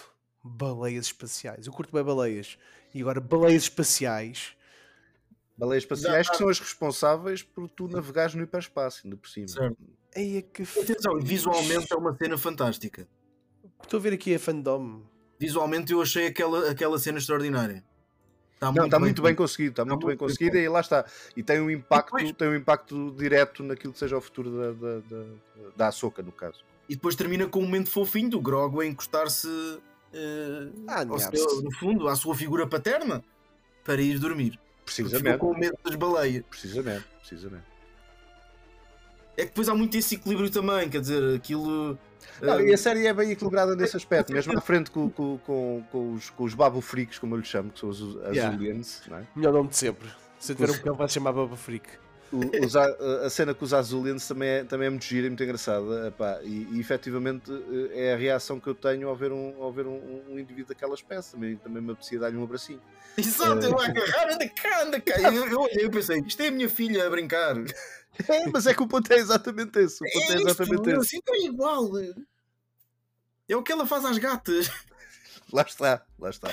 Baleias espaciais. Eu curto bem baleias. E agora, baleias espaciais. Baleias espaciais que são as responsáveis por tu navegares no hiperespaço, ainda por cima. Certo. É que Atenção, visualmente é uma cena fantástica. Estou a ver aqui a fandom. Visualmente eu achei aquela, aquela cena extraordinária. Está Não, está muito bem conseguido, está Está muito bem muito bem conseguido e lá está. E tem um impacto, depois- tem um impacto direto naquilo que seja o futuro da, da, da, da no caso. E depois termina com um momento fofinho do Grogu a encostar-se nhapse. seu- no fundo à sua figura paterna para ir dormir. Porque Ficou Precisamente, com medo das baleias. precisamente, precisamente. É que depois há muito esse equilíbrio também, quer dizer, aquilo. Não, eh, e a série é bem equilibrada nesse aspecto, mesmo à frente com, com, com, com os, com os Babu Freaks, como eu lhes chamo, que são os Yeah. Azulians, não é? Melhor nome de sempre. Se eu tiver um cão, vai chamar Baba Freak. O- os a, a cena com os Azulians também é, também é muito gira e muito engraçada. epá, e, e efetivamente eh, é a reação que eu tenho ao ver um, ao ver um, um indivíduo daquela espécie. Também, também me apetecia dar-lhe um abracinho. Exato, eu a agarrar, anda cá, anda cá. Eu, eu, eu pensei, isto é a minha filha a brincar. É, mas é que o ponto é exatamente esse. O ponto é, É isso, exatamente meu, esse. assim é igual. É o que ela faz às gatas. Lá está, lá está.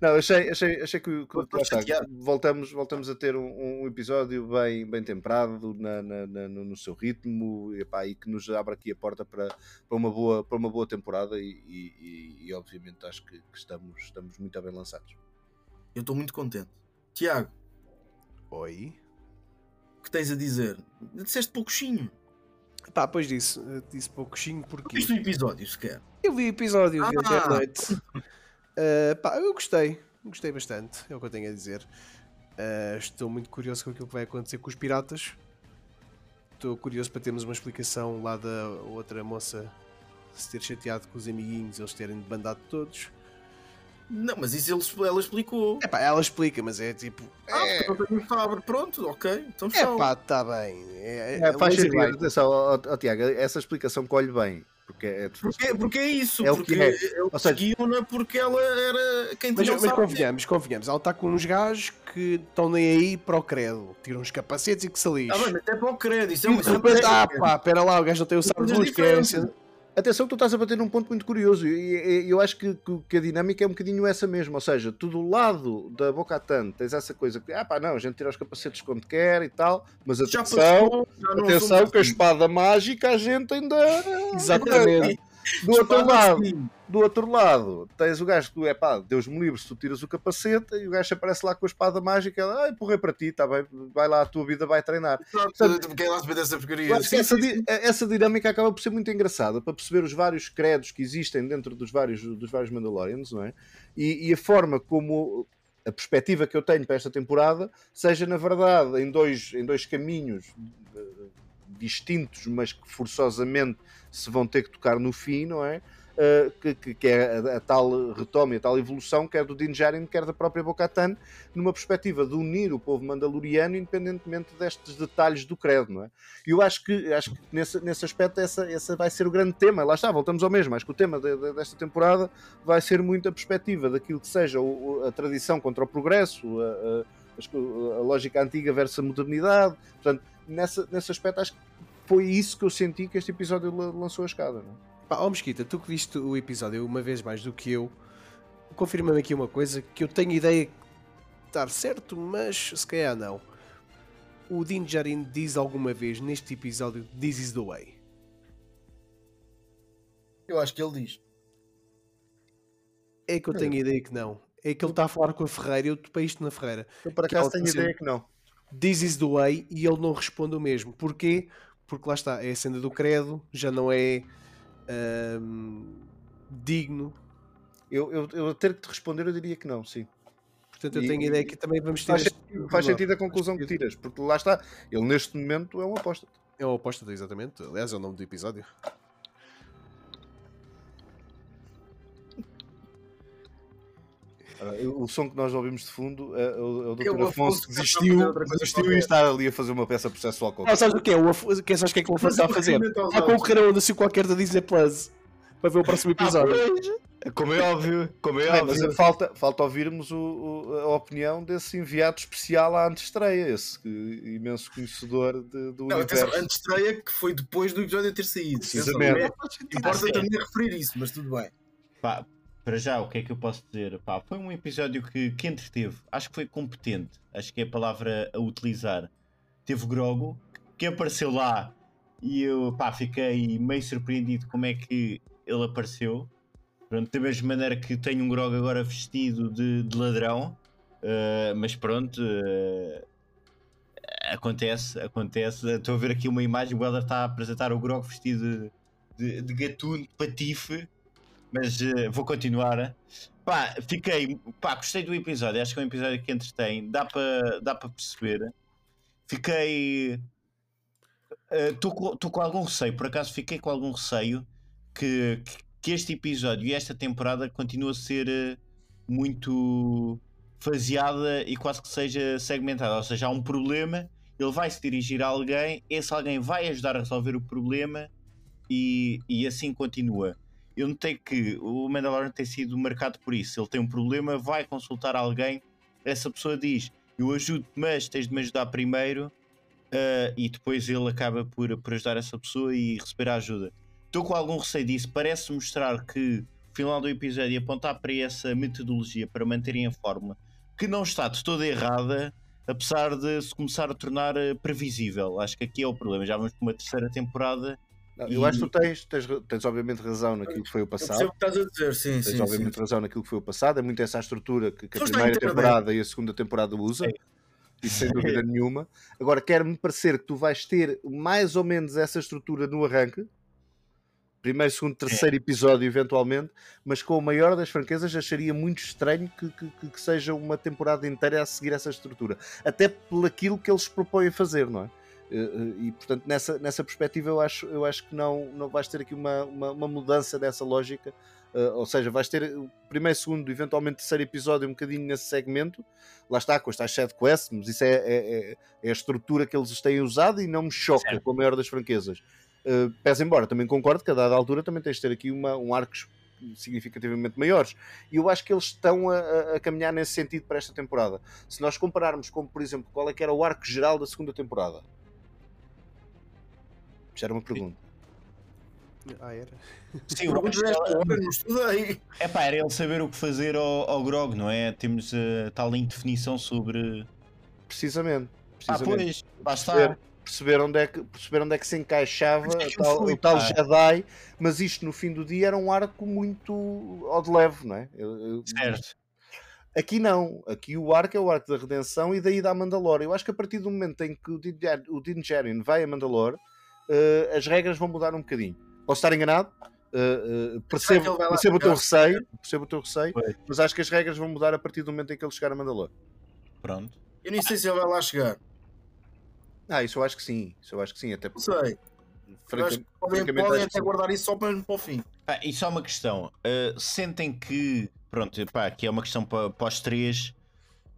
Não, achei, achei, achei que, que, chateado. voltamos, voltamos a ter um, um episódio bem, bem temperado na, na- na- no, seu ritmo e, epá, e que nos abre aqui a porta para, para, uma, boa, para uma boa temporada e, e- e- obviamente acho que, que estamos, estamos muito bem lançados. Eu estou muito contente. Tiago, Oi. o que tens a dizer? Disseste pouquinho. Pá, pois disse, eh, disse pouquinho porque Viste o episódio sequer? eu vi episódios Ah. na internet. Eh, pá, eu gostei, gostei bastante, é o que eu tenho a dizer. Eh, estou muito curioso com aquilo que vai acontecer com os piratas. Estou curioso para termos uma explicação lá da outra moça se ter chateado com os amiguinhos, eles terem bandado todos. Não, mas isso ele, ela explicou. É pá, ela explica, mas é tipo. Ah, É, porque eu tenho pronto, ok. Então é pá, está bem. É, É, faz lazy sentido, atenção, ó, ó, Tiago, essa explicação colhe bem. Porque é, Porque, porque é isso, É o que porque é. ele Ou seja- seguiu-na porque ela era quem Mas, tinha o mas sabre. convenhamos, convenhamos. Ela está com uns gajos que estão nem aí para o credo. Tiram os capacetes e que se lixe. Ah, bem, até para o crédito. Isso é uma ah pá, pera lá, o gajo não tem o sabre de luz, que é Atenção, que tu estás a bater num ponto muito curioso e eu acho que, que- a dinâmica é um bocadinho essa mesmo. Ou seja, tu do lado da Bocatan tens essa coisa que, ah pá, não, a gente tira os capacetes quando quer e tal, mas atenção, passou, atenção que a espada mágica a gente ainda. Exatamente. Do outro Espada lado, assim. do outro lado, tens o gajo que é pá, Deus me livre se tu tiras o capacete e o gajo aparece lá com a espada mágica, ah, empurrei para ti, tá bem, vai lá, a tua vida vai treinar. Exato, Quem lá se dessa porcaria? Essa, di- essa dinâmica acaba por ser muito engraçada para perceber os vários credos que existem dentro dos vários, dos vários Mandalorians, não é? E, e a forma como a perspectiva que eu tenho para esta temporada seja, na verdade, em dois, em dois caminhos distintos, mas que forçosamente se vão ter que tocar no fim, não é? Uh, que, que- que é a, a tal retoma e a tal evolução, quer do Din Djarin, quer da própria Bo-Katan, numa perspectiva de unir o povo mandaloriano, independentemente destes detalhes do credo, não é? E eu acho que, acho que nesse, nesse aspecto essa, essa vai ser o grande tema. Lá está, voltamos ao mesmo. Acho que o tema de- de- desta temporada vai ser muito a perspectiva daquilo que seja o- a tradição contra o progresso, a, a- a lógica antiga versus a modernidade. Portanto, nessa, nesse aspecto, acho que foi isso que eu senti que este episódio la- lançou a escada. Não é? Pá, ó Mesquita, tu que viste o episódio uma vez mais do que eu, confirma-me aqui uma coisa que eu tenho ideia de estar certo, mas se calhar não. O Din Djarin diz alguma vez neste episódio This is the way. Eu acho que ele diz. É que eu tenho ideia que não. É que ele está a falar com a Ferreira e eu topei isto na Ferreira. Eu, por Que acaso, tenho tem ideia que não. This is the way e ele não responde o mesmo. Porquê? Porque lá está, é a cena do credo, já não é ahm, digno. Eu, eu, eu a ter que te responder, eu diria que não, sim. Portanto, eu E- tenho a ideia que também vamos ter. Faz, este- sentido, faz sentido a conclusão que tiras, porque lá está, ele neste momento é uma aposta. É uma aposta, exatamente. Aliás, é o nome do episódio. O som que nós ouvimos de fundo é, é o, é o Dr. É Afonso desistiu, desistiu e está ali a fazer uma peça processual qualquer. Ah, sabes o que é? O Afonso, que sabes o que é que o Afonso está a fazer? Está com o canal anúncio qualquer da Disney Plus para ver o próximo episódio. Como é óbvio, como é Bem, mas óbvio. falta, falta ouvirmos o- o- a opinião desse enviado especial à antestreia, esse que- imenso conhecedor de- do Não, atenção, universo. antes estreia que foi depois do episódio ter saído. Precisamente. Atenção, é- Importa também referir isso, mas tudo bem. Pá, para já, o que é que eu posso dizer? Pá, foi um episódio que, que entreteve. Acho que foi competente. Acho que é a palavra a utilizar. Teve Grogo, que apareceu lá e eu pá, fiquei meio surpreendido como é que ele apareceu. Pronto, da mesma maneira que tenho um Grogo agora vestido de, de ladrão. Uh, mas pronto, uh, acontece, acontece. Estou a ver aqui uma imagem, o Helder está a apresentar o Grogo vestido de, de, de gatuno, de patife mas eh, vou continuar. Pá, fiquei, pá, gostei do episódio. Acho que é um episódio que entretém, dá para dá perceber. Fiquei. Estou com, tô com algum receio, por acaso fiquei com algum receio que, que, que este episódio e esta temporada continua a ser eh, muito faseada e quase que seja segmentada. Ou seja, há um problema, ele vai se dirigir a alguém, esse alguém vai ajudar a resolver o problema e, e assim continua eu notei que o Mandalorian tem sido marcado por isso. Ele tem um problema, vai consultar alguém, essa pessoa diz: Eu ajudo, mas tens de me ajudar primeiro, uh, e depois ele acaba por, por ajudar essa pessoa e receber a ajuda. Estou com algum receio disso. Parece mostrar que final do episódio, apontar para essa metodologia para manterem a fórmula, que não está de toda errada, apesar de se começar a tornar eh, previsível. Acho que aqui é o problema. Já vamos para uma terceira temporada. Não, Eu E- acho que tu tens, tens, tens obviamente razão naquilo que foi o Eu passado. o que estás a dizer, sim, Tens sim. sim. obviamente razão naquilo que foi o passado. É muito essa a estrutura que, que a primeira temporada e a segunda temporada usa. Sim. E sem dúvida nenhuma. Agora, quer-me parecer que tu vais ter mais ou menos essa estrutura no arranque. Primeiro, segundo, terceiro episódio, eventualmente. Mas com o maior das franquezas, acharia muito estranho que, que, que- seja uma temporada inteira a seguir essa estrutura. Até por aquilo que eles propõem fazer, não é? Eh, eh, E portanto, nessa, nessa perspectiva, eu acho, eu acho que não, não vais ter aqui uma, uma, uma mudança dessa lógica. Eh, ou seja, vais ter o primeiro, segundo, eventualmente terceiro episódio um bocadinho nesse segmento. Lá está, com estas side quests, mas isso é, é, é- é a estrutura que eles têm usado e não me choca Certo. com a maior das franquezas. Uh, pese embora, também concordo que a dada altura também tens de ter aqui uma, um arcos significativamente maiores. E eu acho que eles estão a, a- a caminhar nesse sentido para esta temporada. Se nós compararmos com, por exemplo, qual é que era o arco geral da segunda temporada. Já era uma pergunta. Ah, era. Sim, o estudei. é pá, era ele saber o que fazer ao, ao Grog, não é? Temos a tal indefinição sobre. Precisamente. Ah, precisamente. pois, lá está. Perceber, perceber, onde é que, perceber onde é que se encaixava é que tal- foi, o tal. Jedi, mas isto no fim do dia era um arco muito ao de leve, não é? Eu- eu- Certo. Aqui não, aqui o arco é o arco da redenção e daí da Mandalore. Eu acho que a partir do momento em que o Din o Din Djarin vai a Mandalore, eh, as regras vão mudar um bocadinho. Posso estar enganado? Eh, que percebo, lá percebo o teu receio, percebo o teu receio, Pois. mas acho que as regras vão mudar a partir do momento em que ele chegar a Mandalore. Pronto. Eu nem sei se ele vai lá chegar. Ah, isso eu acho que sim, isso eu acho que sim, até Não porque, sei. Eu acho francamente, que podem, podem até guardar isso só para, para o fim. Pá, e só uma questão. uh, sentem que, pronto, pá, que é uma questão para, para os três,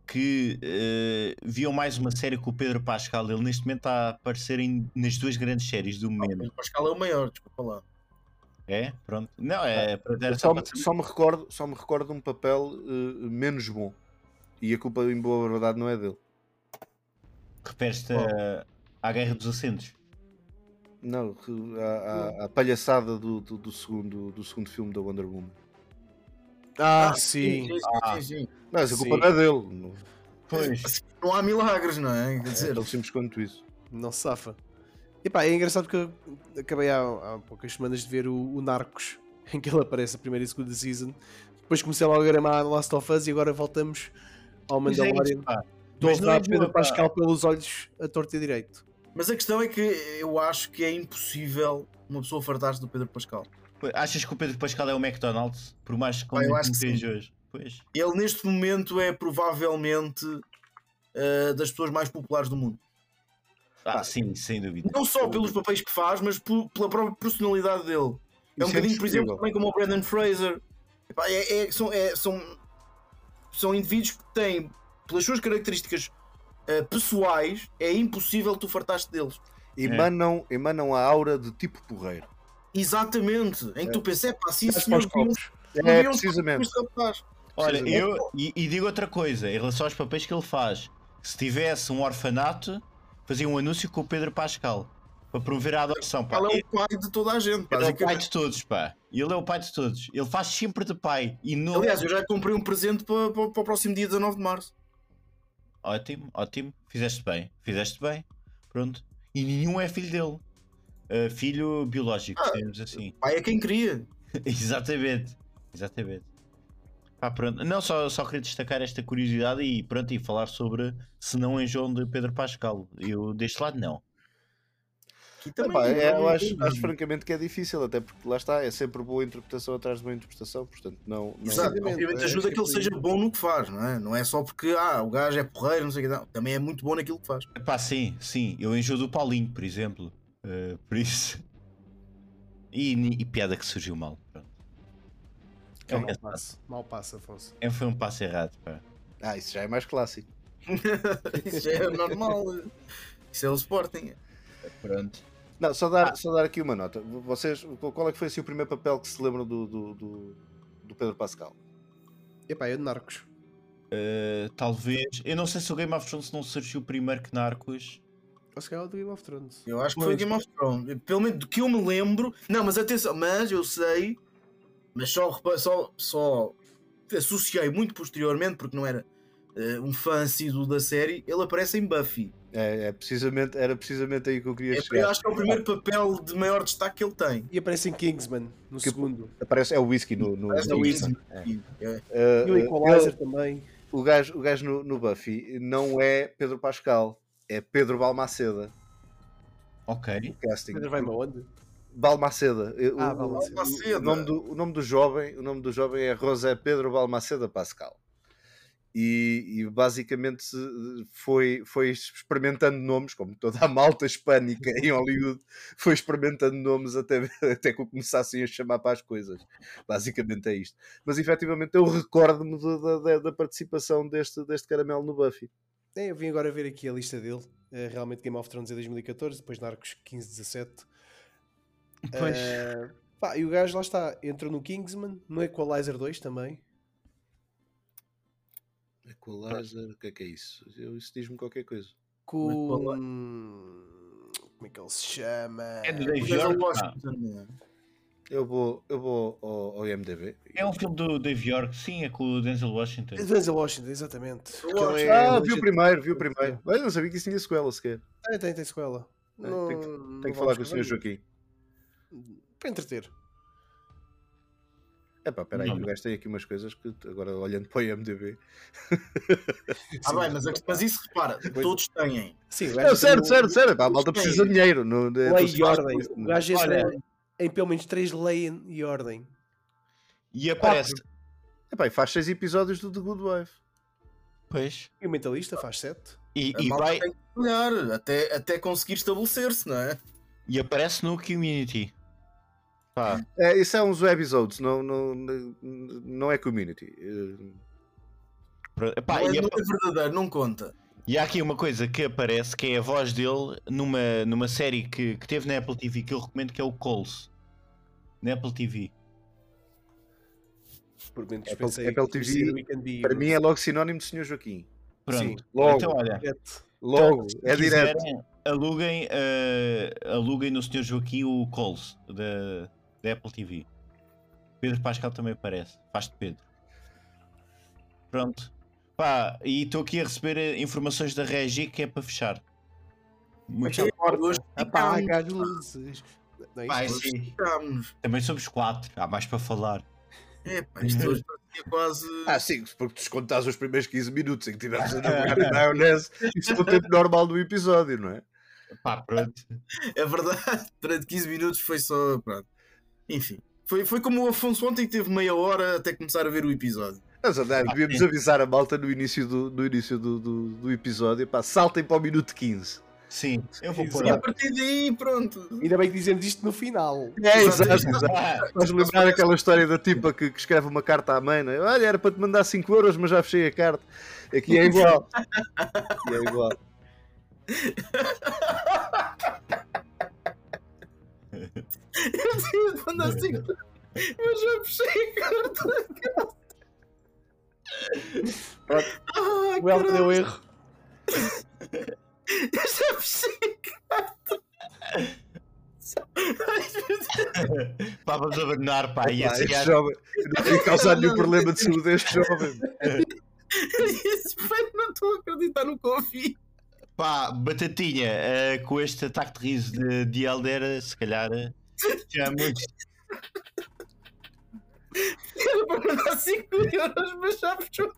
que uh, viam mais uma série com o Pedro Pascal. Ele neste momento está a aparecer em- nas duas grandes séries do momento. O Pascal é o maior, desculpa lá. É? Pronto. Não, é era só, me- só me recordo, só me recordo de um papel eh, menos bom. E a culpa, em boa verdade, não é dele. refere-te a- à Guerra dos Assentos. Não, a, a- a palhaçada do, do, do segundo, do segundo filme da Wonder Woman. Ah, sim. Sim, sim, Ah. sim, sim. Não, essa culpa Sim. não é dele. Não, Pois. Não há milagres, não é? Quer é dizer, tão simples quanto isso. Não se safa. E pá, é engraçado porque eu acabei há, há poucas semanas de ver o, o Narcos, em que ele aparece a primeira e segunda season. Depois comecei logo a gramar Last of Us e agora voltamos ao é Mandalorian. a Mas não é dar Pedro. Pascal pelos olhos a torto e direito. Mas a questão é que eu acho que é impossível uma pessoa fartar-se do Pedro Pascal. Achas que o Pedro Pascal é o McDonald's? Por mais que Ah, eu acho que sim. hoje. Pois. Ele neste momento é provavelmente eh, das pessoas mais populares do mundo. Ah, sim, sem dúvida. Não só pelos papéis que faz, mas pela própria personalidade dele. É um Isso é bocadinho, por exemplo, também como o Brandon Fraser. Epá, é- é- são, é- são, são indivíduos que têm, pelas suas características eh, pessoais, é impossível tu fartaste deles. Emanam, emanam a aura de tipo porreiro. Exatamente. Em que tu pensas, é pá, para senhor, os copos. não É, precisamente. Olha, eu e, e digo outra coisa em relação aos papéis que ele faz. Se tivesse um orfanato, fazia um anúncio com o Pedro Pascal para promover a adoção. Pá. Ele é o pai de toda a gente, ele é o pai de todos, pá. Ele é o pai de todos. Ele faz sempre de pai. E no... Aliás, eu já comprei um presente para, para, para o próximo dia 19 de março. Ótimo, ótimo. Fizeste bem. Fizeste bem. Pronto. E nenhum é filho dele. Uh, filho biológico, Ah. digamos assim. Pai é quem queria. Exatamente. Exatamente. Pá, pronto. Não, só, só queria destacar esta curiosidade e pronto, e falar sobre se não enjoam de Pedro Pascal. Eu deste lado não. Aqui Epá, também. é, eu não- acho, acho francamente que é difícil, até porque lá está, é sempre boa interpretação atrás de boa interpretação, portanto não. não Exato, Exatamente, obviamente é ajuda que ele seja bom no que faz, não é? Não é só porque ah, o gajo é porreiro, não sei o que, não. Também é muito bom naquilo que faz. Pá, sim, sim. Eu enjoo do Paulinho, por exemplo. Uh, por isso. E, e piada que surgiu mal. Pronto. É um Mal passa, mal passa, Afonso. É, foi um passo errado, pá. Ah, isso já é mais clássico. Isso já é normal. Isso é o Sporting. Pronto. Não, só dar, só dar aqui uma nota. Vocês, qual é que foi assim, o primeiro papel que se lembram do, do, do, do Pedro Pascal? Epá, é de Narcos. Uh, talvez. Eu não sei se o Game of Thrones não surgiu primeiro que Narcos. Ou se calhar é o do Game of Thrones. Eu acho que foi Pois. Game of Thrones. Pelo menos do que eu me lembro. Não, mas atenção, mas eu sei Mas só, só, só associei muito posteriormente, porque não era eh, um fã assíduo da série, ele aparece em Buffy. É, é precisamente, era precisamente aí que eu queria É, eu chegar. acho que é o primeiro papel de maior destaque que ele tem. E aparece em Kingsman, no Que- segundo. Aparece, é o whisky no, no. Kingsman. É. Uh, E o uh, Equalizer também. o gajo, o gajo no, no Buffy não é Pedro Pascal, é Pedro Balmaceda. Ok. Pedro vai-me aonde? Balmaceda. Ah, o- Balmaceda. o- nome do, o nome do jovem, o nome do jovem é José Pedro Balmaceda Pascal. E, e basicamente foi, foi experimentando nomes, como toda a malta hispânica em Hollywood, foi experimentando nomes até, até que o começassem a chamar para as coisas. Basicamente é isto. Mas efetivamente eu recordo-me do- da, da- da participação deste, deste caramelo no Buffy. É, eu vim agora ver aqui a lista dele. É, realmente Game of Thrones é 2014, depois Narcos 15, 17. Pois. Eh, pá, e o gajo lá está, entrou no Kingsman, no Equalizer 2 também. Equalizer, o que é que é isso? Eu- Isso diz-me qualquer coisa. Com. Equalizer. Como é que ele se chama? É do O Dave Denzel York. Washington? Eu vou, eu vou ao, ao IMDB. É um filme do Dave York, sim, é com o Denzel Washington. É Denzel Washington, exatamente. Ele acho- é Ah, legend- viu primeiro, viu primeiro. Mas não sabia que isso tinha sequela sequer. Tem, tem, tem sequela. É, Não- tem que- Tenho que falar com o Sr. Joaquim. Para entreter. É pá, peraí, Não. gajo tem aqui umas coisas que agora olhando para o IMDB. Ah, bem, mas, mas isso repara, todos têm. Sim, o É, gajo certo, certo, certo. Pá, a malta Sim. precisa de dinheiro. No, de, Lei e ordem. isso, O não. gajo entra Olha. em pelo menos três lei e ordem. E aparece. É pá, e faz seis episódios do The Good Wife. Pois. E o mentalista faz sete. E, A e malta vai, tem que olhar até, até conseguir estabelecer-se, não é? e aparece no Community. Pá, É, isso é uns webisodes, não, não, não- é community. Eh, pro- pá, não, é, e, não é verdadeiro, não conta. e há aqui uma coisa que aparece que é a voz dele numa, numa série que, que teve na Apple TV que eu recomendo que é o Coles. Na Apple TV. Por menos Apple- pensei Apple TV, Be Para mim é logo sinónimo de Sr. Joaquim. Pronto. Sim, logo. Então olha. direto. Logo, se é direto. Aluguem, eh, aluguem no Sr. Joaquim o Coles da, da Apple TV. Pedro Pascal também aparece. Faz de Pedro. Pronto. Pá, e estou aqui a receber eh, informações da Regi que é para fechar. Muito apaga as luzes. É Pá, isto? sim. Também somos quatro. Há mais para falar. É, pá, isto hoje parecia quase. Ah, sim, porque tu descontas os primeiros 15 minutos em que tivemos a navegar na maionese, isso é o tempo normal do episódio, não é? Pá, pronto. É verdade, durante 15 minutos foi só. Pronto. Enfim, foi, foi como o Afonso ontem que teve meia hora até começar a ver o episódio. Mas andar, devíamos sim. avisar a malta no início do, no início do, do, do episódio, pá, saltem para o minuto 15. Sim, eu vou pôr. E a partir daí, pronto. Ainda bem que dizemos isto no final. É, Exato. exato, exato. Ah, lembrar aquela história da tipa que, que escreve uma carta à mãe, não é? Olha, era para te mandar 5 euros, mas já fechei a carta. Aqui é igual. Aqui é igual. Eu tinha de mandar assim. Mas já fechei a carta. Ah, O El deu erro. eu já fechei a carta. Ai, meu Deus. pá, vamos abandonar, pá. E Pá, este há- jovem, não tem causado nenhum problema de saúde a este jovem. Eu disse, "Pai, não estou a acreditar no Covid. Pá, batatinha, eh, com este ataque de riso de, de Elder, se calhar já muito. Era para mandar 5 euros, mas já fechou.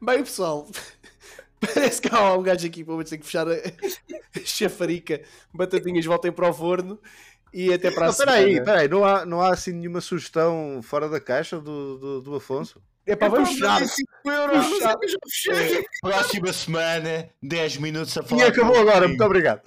Bem, pessoal, parece que há um gajo aqui, pelo menos tem que fechar a chafarica. Batatinhas voltem para o forno e até para a Ah, Espera aí, semana. espera aí, não há, não há assim nenhuma sugestão fora da caixa do, do, do Afonso? É pá, vamos fechar. 5 euros, Vamos mas fechar. é que eu já fechei. Próxima semana, 10 minutos a E falar. acabou com o agora, muito obrigado.